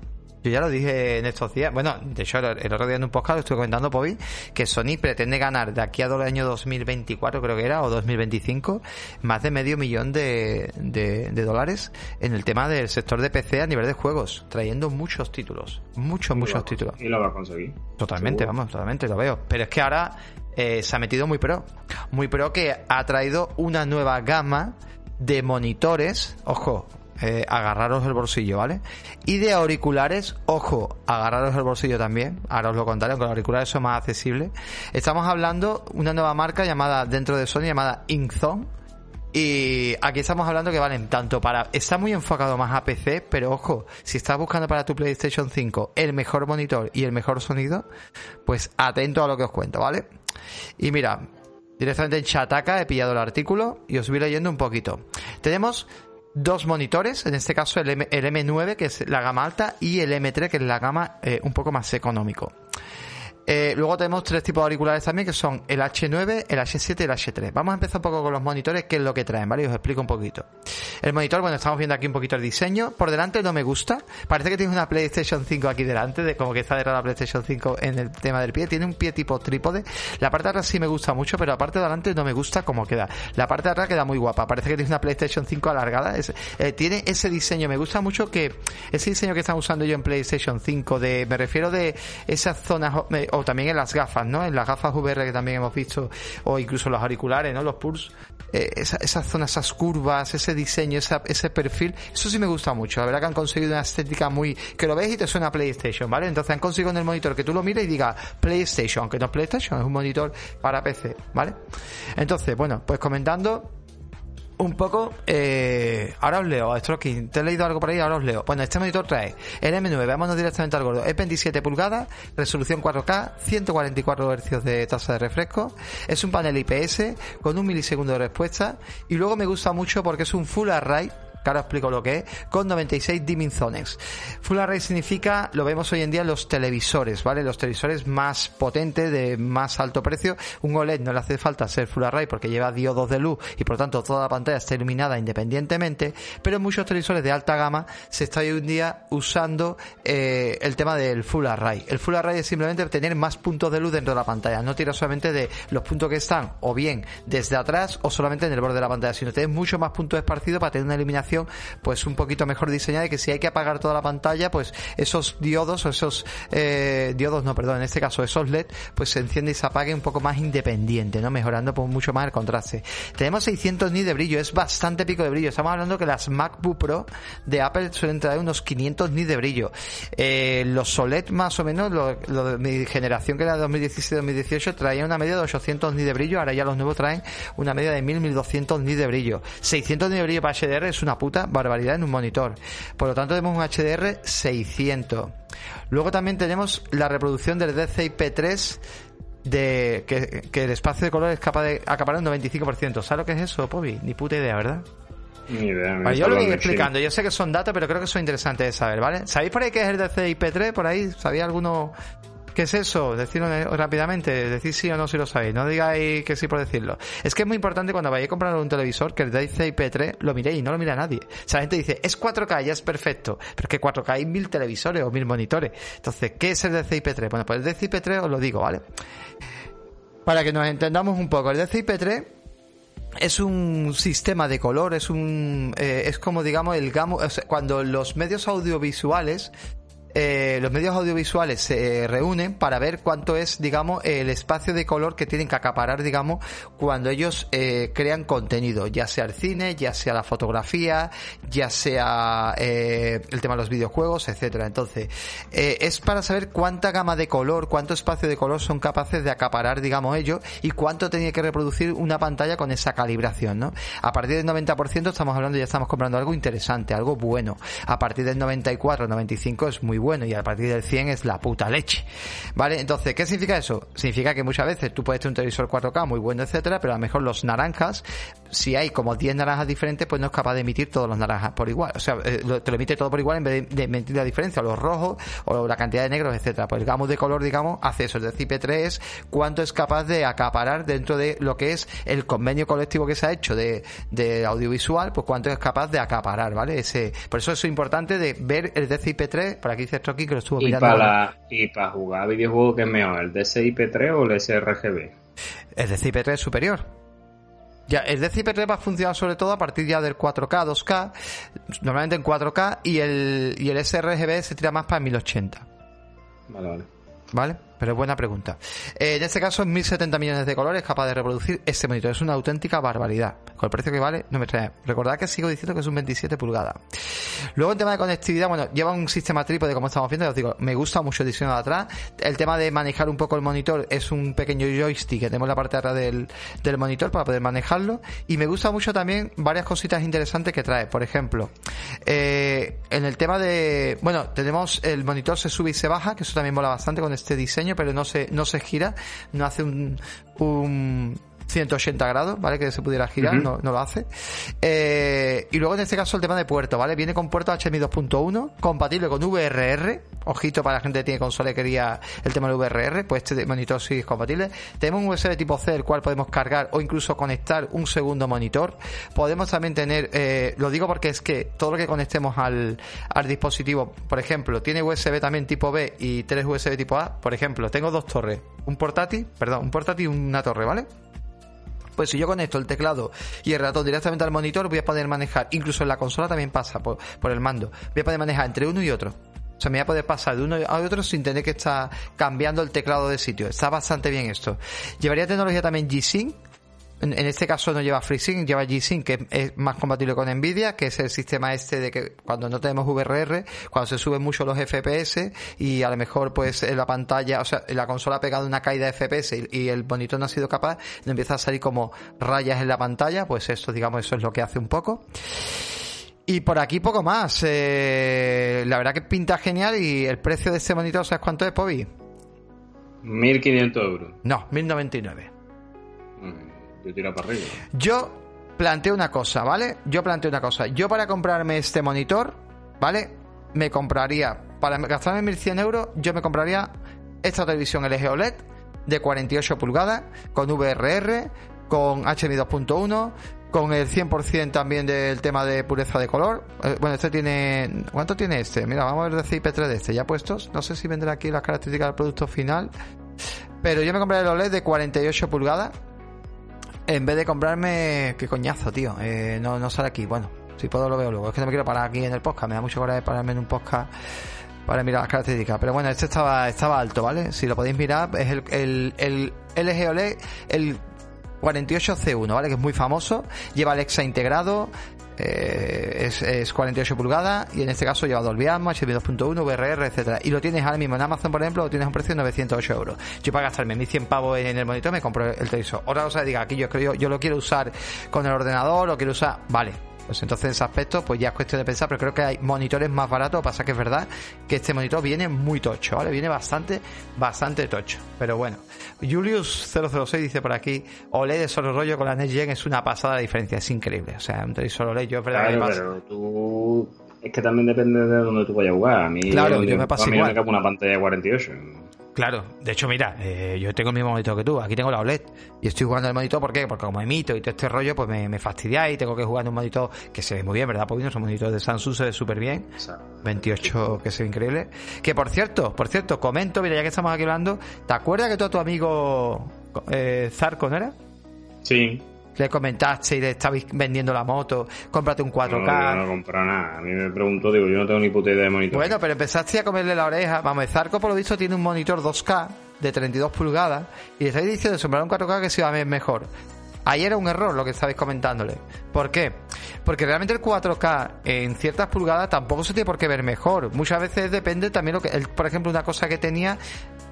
Yo ya lo dije en estos días. Bueno, de hecho, el otro día en un podcast lo estuve comentando, Pobi, que Sony pretende ganar de aquí a el año 2024, creo que era, o 2025, más de medio millón de, de, dólares en el tema del sector de PC a nivel de juegos, trayendo muchos títulos. Muchos, muchos títulos. Y lo va a conseguir. Totalmente, vamos, totalmente, lo veo. Pero es que ahora eh, se ha metido muy pro. Muy pro que ha traído una nueva gama de monitores, ojo, eh, agarraros el bolsillo, ¿vale? Y de auriculares, ojo, agarraros el bolsillo también, ahora os lo contaré, con los auriculares son más accesibles. Estamos hablando una nueva marca llamada dentro de Sony llamada Inkzone. Y aquí estamos hablando que valen tanto para... Está muy enfocado más a PC, pero ojo, si estás buscando para tu PlayStation 5 el mejor monitor y el mejor sonido, pues atento a lo que os cuento, ¿vale? Y mira, directamente en Chataka he pillado el artículo y os voy leyendo un poquito. Tenemos dos monitores, en este caso el, M, 9 que es la gama alta y el M3 que es la gama eh, un poco más económico. Eh, luego tenemos tres tipos de auriculares también que son el H9, el H7 y el H3. Vamos a empezar un poco con los monitores, que es lo que traen, ¿vale? Os explico un poquito. El monitor, bueno, estamos viendo aquí un poquito el diseño. Por delante no me gusta. Parece que tiene una PlayStation 5 aquí delante, de como que está de la PlayStation 5 en el tema del pie. Tiene un pie tipo trípode. La parte de atrás sí me gusta mucho, pero la parte de adelante no me gusta como queda. La parte de atrás queda muy guapa. Parece que tiene una PlayStation 5 alargada. Eh, tiene ese diseño. Me gusta mucho que ese diseño que están usando yo en PlayStation 5 de, me refiero de esas zonas, o también en las gafas, ¿no? En las gafas VR que también hemos visto, o incluso los auriculares, ¿no? Los Pulse. Eh, esas zonas, esas curvas, ese diseño, ese perfil, eso sí me gusta mucho. La verdad que han conseguido una estética muy, que lo ves y te suena a PlayStation, ¿vale? Entonces han conseguido en el monitor que tú lo mires y diga PlayStation, aunque no es PlayStation, es un monitor para PC, ¿vale? Entonces, bueno, pues comentando, un poco, eh, ahora os leo, Stroking, te he leído algo por ahí, ahora os leo. Bueno, este monitor trae el M9, vámonos directamente al gordo, es 27 pulgadas, resolución 4K, 144 Hz de tasa de refresco, es un panel IPS con un milisegundo de respuesta. Y luego me gusta mucho porque es un Full Array que ahora explico lo que es, con 96 dimming zones. Full Array significa, lo vemos hoy en día en los televisores, ¿vale? Los televisores más potentes, de más alto precio. Un OLED no le hace falta ser Full Array porque lleva diodos de luz y por tanto toda la pantalla está iluminada independientemente, pero muchos televisores de alta gama se está hoy en día usando eh, el tema del Full Array. El Full Array es simplemente tener más puntos de luz dentro de la pantalla, no tira solamente de los puntos que están o bien desde atrás o solamente en el borde de la pantalla, sino tener mucho más puntos esparcidos para tener una iluminación pues un poquito mejor diseñada y que si hay que apagar toda la pantalla, pues esos diodos o esos eh, diodos, no, perdón, en este caso esos LED, pues se enciende y se apague un poco más independiente, ¿no? Mejorando pues, mucho más el contraste. Tenemos 600 nits de brillo, es bastante pico de brillo. Estamos hablando que las MacBook Pro de Apple suelen traer unos 500 nits de brillo. Eh, los OLED más o menos, lo, de mi generación que era 2017-2018 traía una media de 800 nits de brillo, ahora ya los nuevos traen una media de 1000-1200 nits de brillo. 600 nits de brillo para HDR es una puta barbaridad en un monitor. Por lo tanto, tenemos un HDR 600. Luego también tenemos la reproducción del DCI-P3 de que, el espacio de color es capaz de acaparar un 95%. ¿Sabes lo que es eso, Pobi? Ni puta idea, ¿verdad? Ni idea. yo lo voy explicando. Yo sé que son datos, pero creo que son interesantes de saber, ¿vale? ¿Sabéis por ahí qué es el DCI-P3? Por ahí, ¿sabía alguno ¿Qué es eso? Decidlo rápidamente, decid sí o no si lo sabéis, no digáis que sí por decirlo. Es que es muy importante cuando vayáis a comprar un televisor que el DCI-P3 lo miréis y no lo mira nadie. O sea, la gente dice, es 4K, ya es perfecto, pero es que 4K hay mil televisores o mil monitores. Entonces, ¿qué es el DCI-P3? Bueno, pues el DCI-P3 os lo digo, ¿vale? Para que nos entendamos un poco, el DCI-P3 es un sistema de color, es un eh, es como digamos el gamo, cuando los medios audiovisuales eh, los medios audiovisuales se reúnen para ver cuánto es, digamos, el espacio de color que tienen que acaparar, digamos, cuando ellos eh, crean contenido, ya sea el cine, ya sea la fotografía, ya sea eh, el tema de los videojuegos, etcétera. Entonces, es para saber cuánta gama de color, cuánto espacio de color son capaces de acaparar, digamos, ellos y cuánto tiene que reproducir una pantalla con esa calibración, ¿no? A partir del 90% estamos hablando, ya estamos comprando algo interesante, algo bueno. A partir del 94, 95 es muy bueno y a partir del 100 es la puta leche. ¿Vale? Entonces, ¿qué significa eso? Significa que muchas veces tú puedes tener un televisor 4K muy bueno, etcétera, pero a lo mejor los naranjas, si hay como 10 naranjas diferentes, pues no es capaz de emitir todos los naranjas por igual. O sea, eh, te lo emite todo por igual en vez de, emitir la diferencia, los rojos o la cantidad de negros, etcétera. Pues el gamo de color, digamos, hace eso. El cip 3 es cuánto es capaz de acaparar dentro de lo que es el convenio colectivo que se ha hecho de, de audiovisual, pues cuánto es capaz de acaparar, ¿vale? Ese, por eso es importante de ver el DCI-P3, por aquí dice Stroking que lo estuvo mirando. Y para, y para jugar videojuegos, ¿qué es mejor? ¿El DCI-P3 o el sRGB? El DCI-P3 es superior. Ya, el DCI-P3 va a funcionar sobre todo a partir ya del 4K, 2K, normalmente en 4K, y el, y el sRGB se tira más para 1080. Vale, vale. ¿Vale? Pero buena pregunta. Eh, en este caso, 1070 millones de colores capaz de reproducir este monitor. Es una auténtica barbaridad. Con el precio que vale, no me trae. Recordad que sigo diciendo que es un 27 pulgadas. Luego, en tema de conectividad, bueno, lleva un sistema trípode, como estamos viendo. os digo, me gusta mucho el diseño de atrás. El tema de manejar un poco el monitor es un pequeño joystick que tenemos en la parte de atrás del, del monitor para poder manejarlo. Y me gusta mucho también varias cositas interesantes que trae. Por ejemplo, eh, en el tema de. Bueno, tenemos el monitor se sube y se baja, que eso también mola bastante con este diseño pero no se, no se gira, no hace un, un 180 grados, ¿vale? Que se pudiera girar, no, no, lo hace. Eh, y luego en este caso el tema de puerto, ¿vale? Viene con puerto HMI 2.1, compatible con VRR, ojito para la gente que tiene consola y quería el tema del VRR, pues este monitor sí es compatible. Tenemos un USB tipo C, el cual podemos cargar o incluso conectar un segundo monitor. Podemos también tener, eh, lo digo porque es que todo lo que conectemos al, al dispositivo, por ejemplo, tiene USB también tipo B y tres USB tipo A. Por ejemplo, tengo dos torres, un portátil, perdón, un portátil y una torre, ¿vale? Pues si yo conecto el teclado y el ratón directamente al monitor, voy a poder manejar, incluso en la consola también pasa por, el mando, voy a poder manejar entre uno y otro. O sea, me voy a poder pasar de uno a otro sin tener que estar cambiando el teclado de sitio. Está bastante bien esto. Llevaría tecnología también G-Sync, en, este caso no lleva FreeSync, lleva G-Sync, que es más compatible con Nvidia, que es el sistema este de que cuando no tenemos VRR, cuando se suben mucho los FPS y a lo mejor pues en la pantalla, o sea, la consola ha pegado una caída de FPS y, el monitor no ha sido capaz, le empieza a salir como rayas en la pantalla, pues esto, digamos, eso es lo que hace un poco. Y por aquí poco más. Eh, la verdad que pinta genial y el precio de este monitor, ¿sabes cuánto es, Pobi? 1.500 euros. No, 1.099. Yo tiro para arriba. Yo planteo una cosa, ¿vale? Yo planteo una cosa. Yo para comprarme este monitor, ¿vale? Me compraría, para gastarme 1.100 euros, yo me compraría esta televisión LG OLED de 48 pulgadas, con VRR, con HDMI 2.1, con el 100% también del tema de pureza de color. Eh, bueno, este tiene... ¿Cuánto tiene este? Mira, vamos a ver de IP3 de este, ya puestos. No sé si vendrá aquí las características del producto final. Pero yo me compraré el OLED de 48 pulgadas. En vez de comprarme... Qué coñazo, tío. Eh, no, no sale aquí. Bueno, si puedo lo veo luego. Es que no me quiero parar aquí en el podcast. Me da mucho coraje pararme en un podcast para mirar las características. Pero bueno, este estaba, estaba alto, ¿vale? Si lo podéis mirar, es el, el, el LG OLED, el 48C1, ¿vale? Que es muy famoso, lleva Alexa integrado, eh, es, 48 pulgadas y en este caso lleva Dolby Atmos, HDMI 2.1, VRR, etcétera. Y lo tienes ahora mismo en Amazon, por ejemplo, lo tienes a un precio de 908 euros. Yo para gastarme 1100 pavos en el monitor me compro el televisor. Otra cosa diga, aquí yo, creo, yo lo quiero usar con el ordenador, lo quiero usar, vale, pues entonces en ese aspecto, pues ya es cuestión de pensar, pero creo que hay monitores más baratos, pasa que es verdad que este monitor viene muy tocho, ¿vale? Viene bastante, bastante tocho. Pero bueno, Julius006 dice por aquí, OLED de solo rollo con la Next Gen es una pasada de diferencia, es increíble. O sea, un televisor OLED, yo es verdad claro, pero tú... Es que también depende de dónde tú vayas a jugar. A mí, claro, yo, me paso a mí me cabe una pantalla de 48. Claro, de hecho, mira, eh, yo tengo el mismo monitor que tú, aquí tengo la OLED y estoy jugando el monitor, ¿por qué? Porque como emito y todo este rollo, pues me, me fastidia y tengo que jugar en un monitor que se ve muy bien, ¿verdad? Porque nuestro monitor de Samsung se ve súper bien, 28 que se ve increíble. Que por cierto, por cierto, comento, mira, ya que estamos aquí hablando, ¿te acuerdas que tú a tu amigo eh, Zarco, ¿no era? Sí le comentaste y le estabais vendiendo la moto, cómprate un 4K. No, no, compro nada. A mí me preguntó, digo, yo no tengo ni puta idea de monitor. Bueno, pero empezaste a comerle la oreja. Vamos, Zarco por lo visto tiene un monitor 2K de 32 pulgadas y le estáis diciendo de un 4K que se iba a ver mejor. Ahí era un error lo que estabais comentándole. ¿Por qué? Porque realmente el 4K en ciertas pulgadas tampoco se tiene por qué ver mejor. Muchas veces depende también lo que, por ejemplo, una cosa que tenía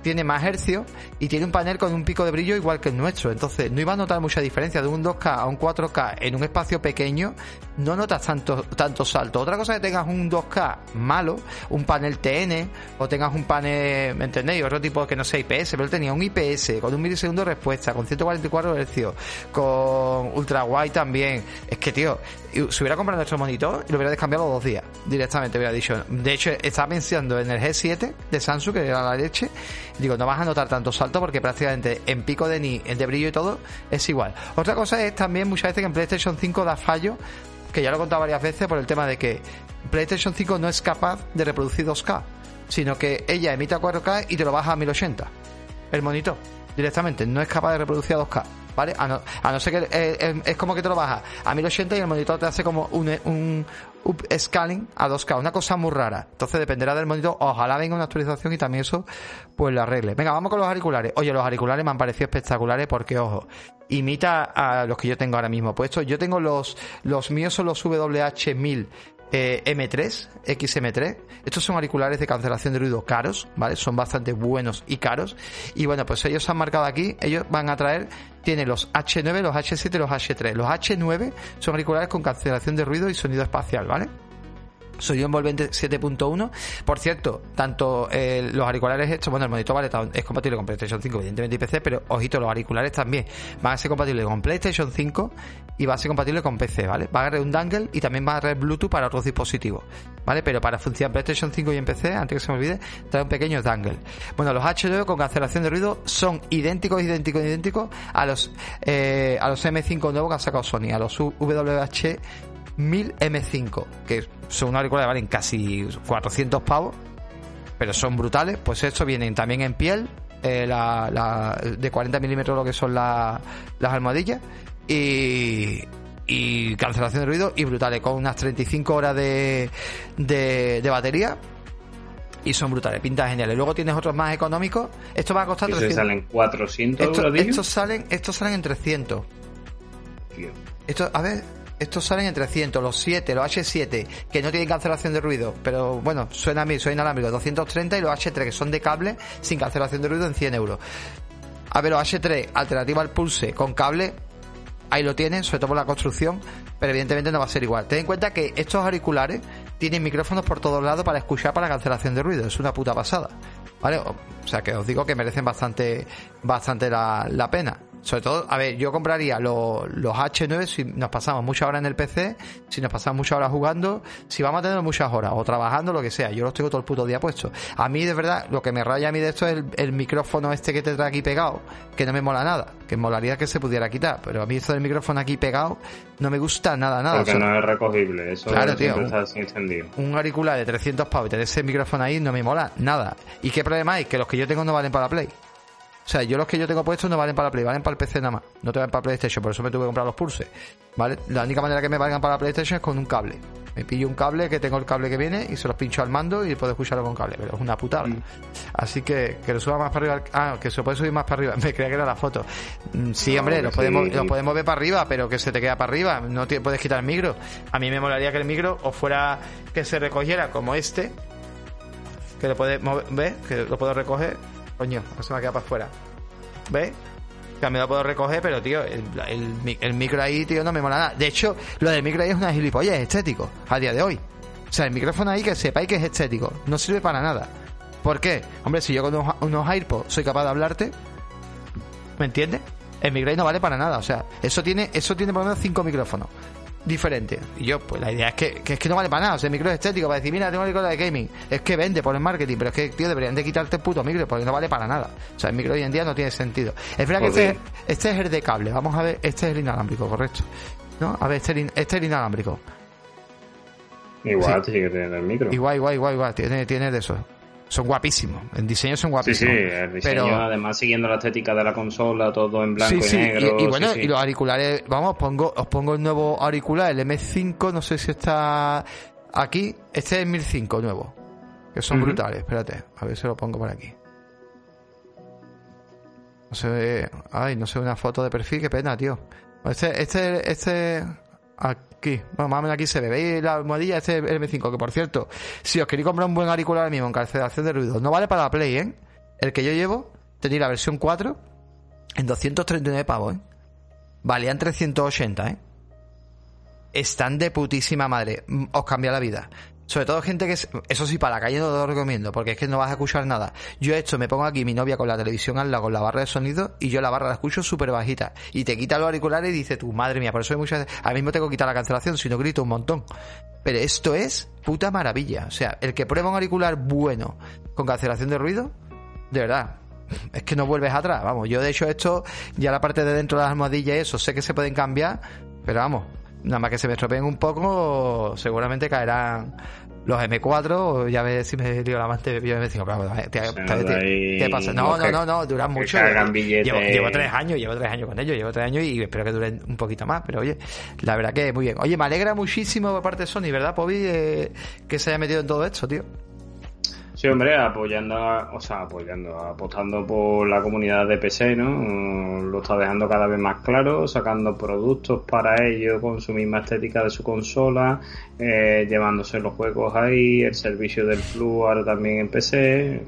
tiene más hercios y tiene un panel con un pico de brillo igual que el nuestro. Entonces no iba a notar mucha diferencia de un 2K a un 4K en un espacio pequeño. No notas tanto, tanto salto. Otra cosa es que tengas un 2K malo, un panel TN o tengas un panel, ¿me entendéis? Otro tipo que no sea IPS, pero él tenía un IPS con un milisegundo de respuesta, con 144 hercios, con ultra wide también. Que, tío, si hubiera comprado nuestro monitor y lo hubiera descambiado dos días directamente, hubiera dicho. De hecho, estaba pensando en el G7 de Samsung, que era la leche. Digo, no vas a notar tanto salto porque prácticamente en pico de ni, de brillo y todo es igual. Otra cosa es también muchas veces que en PlayStation 5 da fallo, que ya lo he contado varias veces por el tema de que PlayStation 5 no es capaz de reproducir 2K, sino que ella emite a 4K y te lo baja a 1080. El monitor, directamente, no es capaz de reproducir a 2K. ¿Vale? A no, a no ser que eh, eh, es como que te lo baja a 1080 y el monitor te hace como un, un upscaling a 2K, una cosa muy rara. Entonces dependerá del monitor, ojalá venga una actualización y también eso pues lo arregle. Venga, vamos con los auriculares. Oye, los auriculares me han parecido espectaculares porque, ojo, imita a los que yo tengo ahora mismo puestos. Yo tengo los, los míos son los WH1000 eh, M3, XM3. Estos son auriculares de cancelación de ruido caros, ¿vale? Son bastante buenos y caros. Y bueno, pues ellos han marcado aquí, ellos van a traer, tienen los H9, los H7 y los H3. Los H9 son auriculares con cancelación de ruido y sonido espacial, ¿vale? Sonido envolvente 7.1. Por cierto, tanto eh, los auriculares estos, bueno, el monitor vale, es compatible con PlayStation 5, evidentemente y PC, pero ojito, los auriculares también van a ser compatibles con PlayStation 5 y va a ser compatible con PC, ¿vale? Va a agarrar un dangle y también va a agarrar Bluetooth para otros dispositivos, ¿vale? Pero para funcionar PlayStation 5 y en PC, antes que se me olvide, trae un pequeño dangle. Bueno, los H2 con cancelación de ruido son idénticos, idénticos, idénticos a los eh, a los M5 nuevos que ha sacado Sony, a los WH 1000 M5, que son auriculares valen casi 400 pavos, pero son brutales. Pues estos vienen también en piel, eh, la, de 40 milímetros lo que son las almohadillas, y, y cancelación de ruido y brutales, con unas 35 horas de, de, batería y son brutales, pintas geniales. Luego tienes otros más económicos. Esto va a costar 300. salen 400 estos salen, estos salen en 300. Esto, a ver, estos salen en 300, los 7, los H7, que no tienen cancelación de ruido, pero bueno, suena a mí, soy inalámbrico, 230 y los H3, que son de cable, sin cancelación de ruido, en 100 euros. A ver, los H3, alternativa al Pulse, con cable, ahí lo tienen, sobre todo por la construcción, pero evidentemente no va a ser igual. Ten en cuenta que estos auriculares tienen micrófonos por todos lados para escuchar para la cancelación de ruido, es una puta pasada. ¿Vale? O sea que os digo que merecen bastante, bastante la, la pena. Sobre todo, a ver, yo compraría los, los H9 si nos pasamos muchas horas en el PC, si nos pasamos muchas horas jugando, si vamos a tener muchas horas o trabajando, lo que sea. Yo los tengo todo el puto día puesto. A mí, de verdad, lo que me raya a mí de esto es el, micrófono este que te trae aquí pegado, que no me mola nada, que molaría que se pudiera quitar. Pero a mí esto del micrófono aquí pegado no me gusta nada, nada. Porque no es recogible, eso claro, tío, un, un auricular de 300 pavos y tener ese micrófono ahí no me mola nada. ¿Y qué problema hay? Que los que yo tengo no valen para la Play. O sea, yo los que yo tengo puestos no valen para Play, valen para el PC nada más. No te valen para PlayStation, por eso me tuve que comprar los Pulse. ¿Vale? La única manera que me valgan para PlayStation es con un cable. Me pillo un cable que tengo el cable que viene y se los pincho al mando y puedo escucharlo con cable. Pero es una putada. Mm. Así que que lo suba más para arriba. Ah, que se lo puede subir más para arriba. [LAUGHS] Me creía que era la foto. Mm, sí, hombre, lo podemos, lo podemos ver para arriba, pero que se te queda para arriba. No te puedes quitar el micro. A mí me molaría que el micro o fuera que se recogiera como este. Que lo puedes mover, ¿ves? Que lo puedo recoger. Coño, no se me ha quedado para afuera ¿Ves? También lo puedo recoger, pero tío, el, micro ahí, tío, no me mola nada. De hecho, lo del micro ahí es una gilipollas, es estético, a día de hoy. O sea, el micrófono ahí que sepáis que es estético, no sirve para nada. ¿Por qué? Hombre, si yo con unos, unos AirPods soy capaz de hablarte, ¿me entiendes? El micro ahí no vale para nada, o sea, eso tiene, eso tiene por lo menos cinco micrófonos diferente. Y yo, pues la idea es que, que, es que no vale para nada. O sea, el micro es estético para decir, mira, tengo un micro de gaming. Es que vende por el marketing, pero es que, tío, deberían de quitarte el puto micro porque no vale para nada. O sea, el micro hoy en día no tiene sentido. Es verdad que este, este, es el de cable. Vamos a ver, este es el inalámbrico, correcto. ¿No? A ver, este, este es el inalámbrico. Igual, sí. que tiene el micro. Igual, igual, igual, igual. Tiene, tiene de eso son guapísimos. En diseño son guapísimos. Sí, sí, el diseño, pero... además siguiendo la estética de la consola, todo en blanco y negro. Y, y bueno, y los auriculares, vamos, pongo, os pongo el nuevo auricular, el M5, no sé si está aquí. Este es el 1005 nuevo, que son brutales. Espérate, a ver si lo pongo por aquí. No se ve, ay, no sé, una foto de perfil, qué pena, tío. Este, este, este, Aquí, bueno, más o menos aquí se ve. ¿Veis la almohadilla? Este es el M5, que por cierto, si os queréis comprar un buen auricular mismo en cancelación de ruido, no vale para la Play, ¿eh? El que yo llevo, tenía la versión 4 en 239 pavos, ¿eh? Valían 380, ¿eh? Están de putísima madre. Os cambia la vida. Sobre todo gente que es, eso sí, para la calle no lo recomiendo, porque es que no vas a escuchar nada. Yo esto, me pongo aquí mi novia con la televisión al lado, con la barra de sonido, y yo la barra la escucho súper bajita. Y te quita los auriculares y dice, tu madre mía, por eso hay muchas Ahora mismo tengo que quitar la cancelación, si no grito un montón. Pero esto es puta maravilla. O sea, el que prueba un auricular bueno con cancelación de ruido, de verdad, es que no vuelves atrás. Vamos, yo de hecho esto, ya la parte de dentro de las almohadillas y eso, sé que se pueden cambiar, pero vamos, nada más que se me estropeen un poco, seguramente caerán los M4, ya ves si me lío la mente, yo me digo, ¿qué pasa? No, no, no, no, duran mucho. Llevo, llevo, tres años, llevo tres años con ellos, llevo tres años y espero que duren un poquito más, pero oye, la verdad que muy bien. Oye, me alegra muchísimo por parte de Sony, ¿verdad, Pobi? Eh, que se haya metido en todo esto, tío. Sí, hombre, apoyando, o sea, apoyando, apostando por la comunidad de PC, ¿no? Lo está dejando cada vez más claro, sacando productos para ellos con su misma estética de su consola, eh, llevándose los juegos ahí, el servicio del Plus ahora también en PC,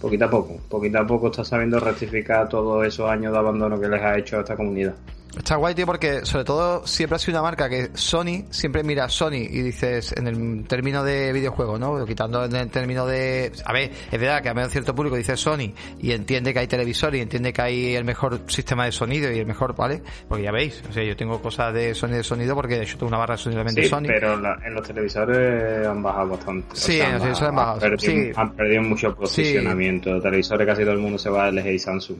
poquito a poco, poquito a poco está sabiendo rectificar todos esos años de abandono que les ha hecho a esta comunidad. Está guay, tío, porque sobre todo siempre ha sido una marca que Sony, siempre mira Sony y dices en el término de videojuego, ¿no? Quitando en el término de... A ver, es verdad que a menos cierto público dice Sony y entiende que hay televisor y entiende que hay el mejor sistema de sonido y el mejor, ¿vale? Porque ya veis, o sea, yo tengo cosas de sonido de sonido porque yo tengo una barra sonido de Sony. pero en los televisores han bajado bastante. Sí, en los televisores han bajado. Han perdido, han perdido mucho posicionamiento. Televisores casi todo el mundo se va a LG y Samsung.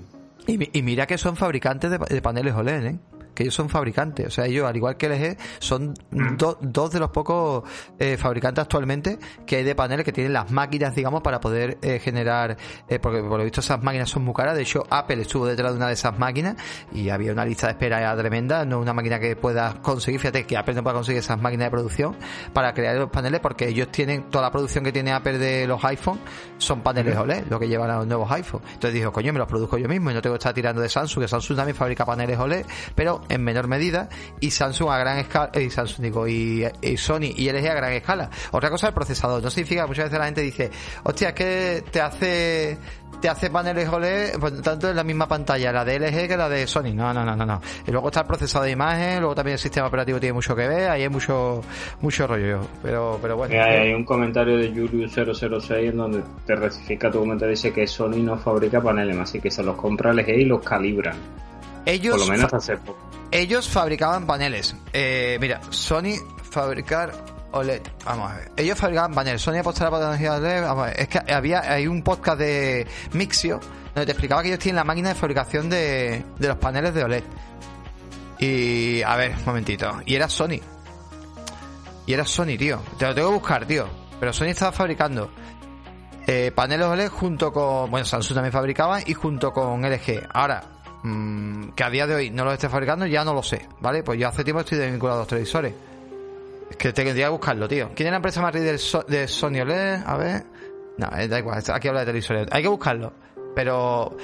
Y, mira que son fabricantes de, paneles OLED, ¿eh? Que ellos son fabricantes. O sea, ellos, al igual que LG, son mm. dos de los pocos eh, fabricantes actualmente que hay de paneles que tienen las máquinas, digamos, para poder eh, generar, eh, porque por lo visto esas máquinas son muy caras. De hecho, Apple estuvo detrás de una de esas máquinas y había una lista de espera tremenda. No una máquina que pueda conseguir, fíjate que Apple no pueda conseguir esas máquinas de producción para crear los paneles porque ellos tienen toda la producción que tiene Apple de los iPhone son paneles OLED, lo que llevan a los nuevos iPhone. Entonces dijo, coño, me los produzco yo mismo y no tengo que estar tirando de Samsung, que Samsung también fabrica paneles OLED, pero en menor medida y Samsung a gran escala, y Samsung digo, y, Sony y LG a gran escala. Otra cosa el procesador, no significa, muchas veces la gente dice, hostia, es que te hace te hace paneles OLED pues, tanto en la misma pantalla, la de LG que la de Sony. No, no, no, no, no. Y luego está el procesador de imagen, luego también el sistema operativo tiene mucho que ver, ahí hay mucho mucho rollo. Pero, pero bueno. Hay, un comentario de Julius006 en donde te rectifica tu comentario dice que Sony no fabrica paneles, así que se los compra LG y los calibran. Ellos Por lo menos hace poco. Ellos fabricaban paneles. Eh, mira, Sony fabricar OLED. Vamos a ver. Ellos fabricaban paneles. Sony apostará por tecnología OLED. Vamos a ver. Es que había hay un podcast de Mixio donde te explicaba que ellos tienen la máquina de fabricación de, de los paneles de OLED. Y a ver, un momentito. Y era Sony. Y era Sony, tío. Te lo tengo que buscar, tío. Pero Sony estaba fabricando eh, paneles OLED junto con. Bueno, Samsung también fabricaba y junto con LG. Ahora, Mm, que a día de hoy no lo esté fabricando, ya no lo sé, ¿vale? Pues yo hace tiempo estoy desvinculado a los televisores. Es que tendría que buscarlo, tío. ¿Quién es la empresa más de, de Sony OLED? A ver. No, eh, da igual, aquí habla de televisores. Hay que buscarlo. Pero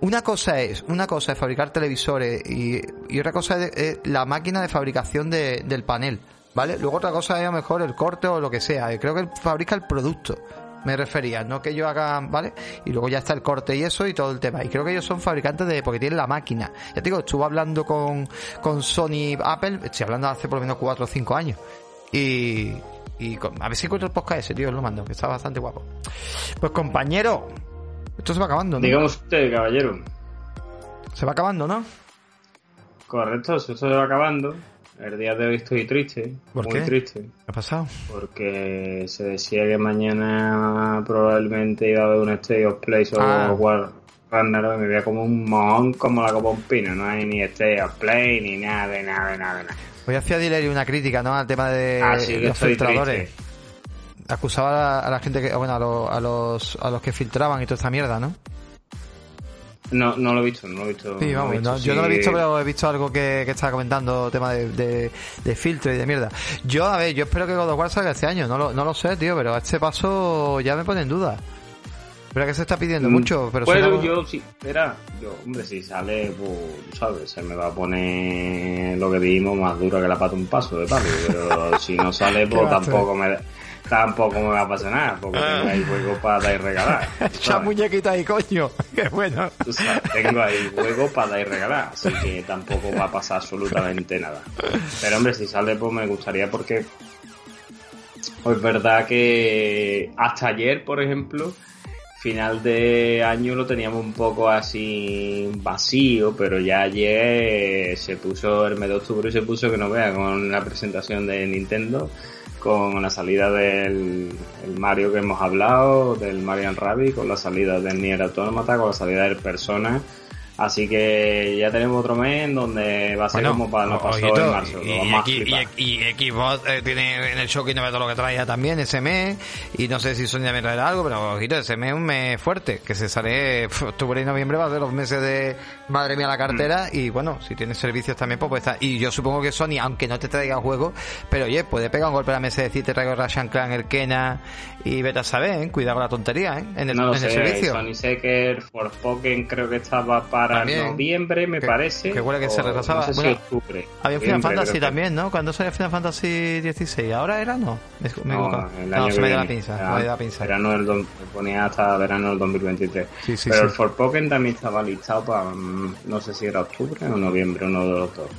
una cosa es, una cosa es fabricar televisores y, otra cosa es, la máquina de fabricación del panel, ¿vale? Luego otra cosa es a lo mejor el corte o lo que sea. Creo que fabrica el producto me refería, no que yo haga, ¿vale? Y luego ya está el corte y eso y todo el tema. Y creo que ellos son fabricantes de, porque tienen la máquina. Ya te digo, estuve hablando con, con Sony Apple, estoy hablando hace por lo menos 4 o 5 años. Y, y a ver si encuentro el podcast ese, tío, lo mando, que está bastante guapo. Pues compañero, esto se va acabando, ¿no? Digamos usted, caballero. Se va acabando, ¿no? Correcto, esto se va acabando. El día de hoy estoy triste, ¿Por muy triste. ¿Qué ha pasado? Porque se decía que mañana probablemente iba a haber un State of Play sobre ah. War Ragnarok y me veía como un mohón como la copa un pino. No hay ni State of Play ni nada, de nada, de nada, de nada. Hoy hacía Dileri una crítica, ¿no? Al tema de los filtradores. Acusaba a la, gente que, bueno, a los, a los, a los que filtraban y toda esta mierda, ¿no? No, no lo he visto, no lo he visto. Sí, vamos, yo no lo he visto, pero he visto algo que, que estaba comentando, tema de, de, filtro y de mierda. Yo, a ver, yo espero que God of War salga este año, no lo, no lo sé, tío, pero a este paso ya me pone en duda. Pero que se está pidiendo mm, mucho, pero Bueno, yo sí, espera, yo, hombre, si sale, pues, ¿sabes? Se me va a poner lo que dijimos más duro que la pata un paso de palo, pero si no sale, pues [LAUGHS] tampoco me tampoco me va a pasar nada, porque tengo ahí juego para dar y regalar. [LAUGHS] Esa muñequita ahí, coño. [LAUGHS] Qué bueno. tengo ahí juego para dar y regalar, así que tampoco va a pasar absolutamente nada. Pero hombre, si sale, pues me gustaría porque pues es verdad que hasta ayer, por ejemplo, final de año lo teníamos un poco así vacío, pero ya ayer se puso el mes de octubre y se puso que no vea con la presentación de Nintendo con la salida del Mario que hemos hablado, del Marian Rabbit, con la salida del Nier Automata, con la salida del Persona Así que ya tenemos otro mes en donde va a ser como para no pasó en marzo. Y, Xbox eh, tiene en el show y no ve todo lo que traía también ese mes. Y no sé si Sony me traerá algo, pero ojito, ese mes es un mes fuerte. Que se sale [LAUGHS] octubre y noviembre, va a ser los meses de madre mía la cartera. Mm. Y bueno, si tienes servicios también, pues puede estar. Y yo supongo que Sony, aunque no te traiga juegos, pero oye, puede pegar un golpe a la mesa y decir te traigo Russian Clan, el Kena y vete a saber, ¿eh? cuidado con la tontería, ¿eh? En el, no en sé, el servicio. Sony que el Forspoken creo que estaba para para noviembre, me parece. Que huele que se retrasaba. No sé si octubre. Había Final Fantasy también, ¿no? Cuando salió Final Fantasy 16. ¿Ahora era no? Me, no, el año no, se me la pinza. Era, me dio la pinza. Verano del, ponía hasta verano del 2023. Sí, sí, Pero el Forpoken también estaba listado para no sé si era octubre o noviembre, uno de los dos.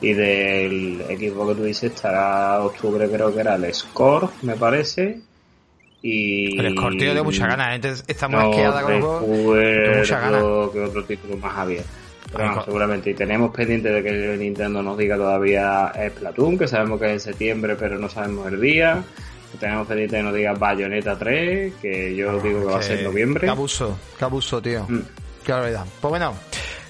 Y del equipo que tú dices estará octubre, creo que era el Score, me parece. Y... El tío, de mucha ganas. ¿eh? Está muy asqueada con. De mucha ganas. que otro título más abierto. Pero seguramente. Y tenemos pendiente de que Nintendo nos diga todavía Splatoon, que sabemos que es en septiembre, pero no sabemos el día. Tenemos pendiente que nos diga Bayonetta 3, que yo digo que va a ser noviembre. Qué abuso, qué abuso, tío. Mm. Qué barbaridad. Pues bueno,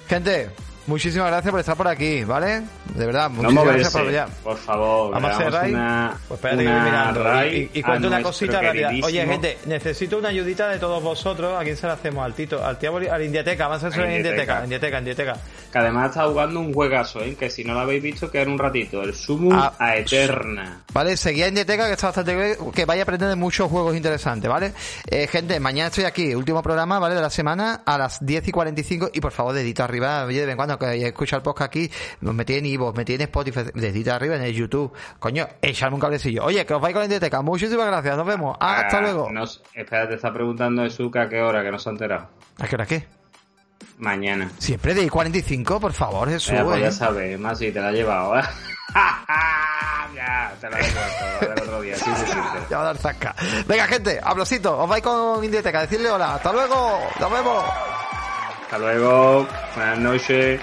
gente, Muchísimas gracias por estar por aquí, ¿vale? De verdad, muchísimas gracias por ya. Por favor, vamos a hacer una, pues espérate que voy mirando. Y, y, cuento una cosita rápida. Oye, gente, necesito una ayudita de todos vosotros. ¿A quién se la hacemos? Al Tito, al tío, al Indiateca. Vamos a hacer en Indiateca, Indiateca, Indiateca. Que además está jugando un juegazo, ¿eh? Que si no lo habéis visto, queda un ratito. El Sumus ah, a Eterna. Vale, seguía Indiateca, que está bastante que vaya a aprender muchos juegos interesantes, ¿vale? Eh, gente, mañana estoy aquí, último programa, ¿vale? De la semana a las 10 y 45. Y por favor, dedito arriba, de vez en cuando que escucha el podcast aquí, me tiene en Ivo, me tiene en Spotify, dedito arriba en el YouTube. Coño, echarme un cablecillo. Oye, que os vais con la Inditeca. Muchísimas gracias, nos vemos. Ah, hasta luego. Nos, espera, te está preguntando Esuka qué hora, que no se ha enterado. ¿A qué hora qué? Mañana. Siempre de 45, por favor, Jesús. pues ya sabes, más si te la he llevado, ¿eh? [LAUGHS] ya, te la he llevado el otro día, sí, sí, sí. [LAUGHS] Ya va a dar zasca. Venga, gente, hablosito, os vais con Inditeca, decirle hola. Hasta luego, nos vemos. Hasta luego, buenas noches.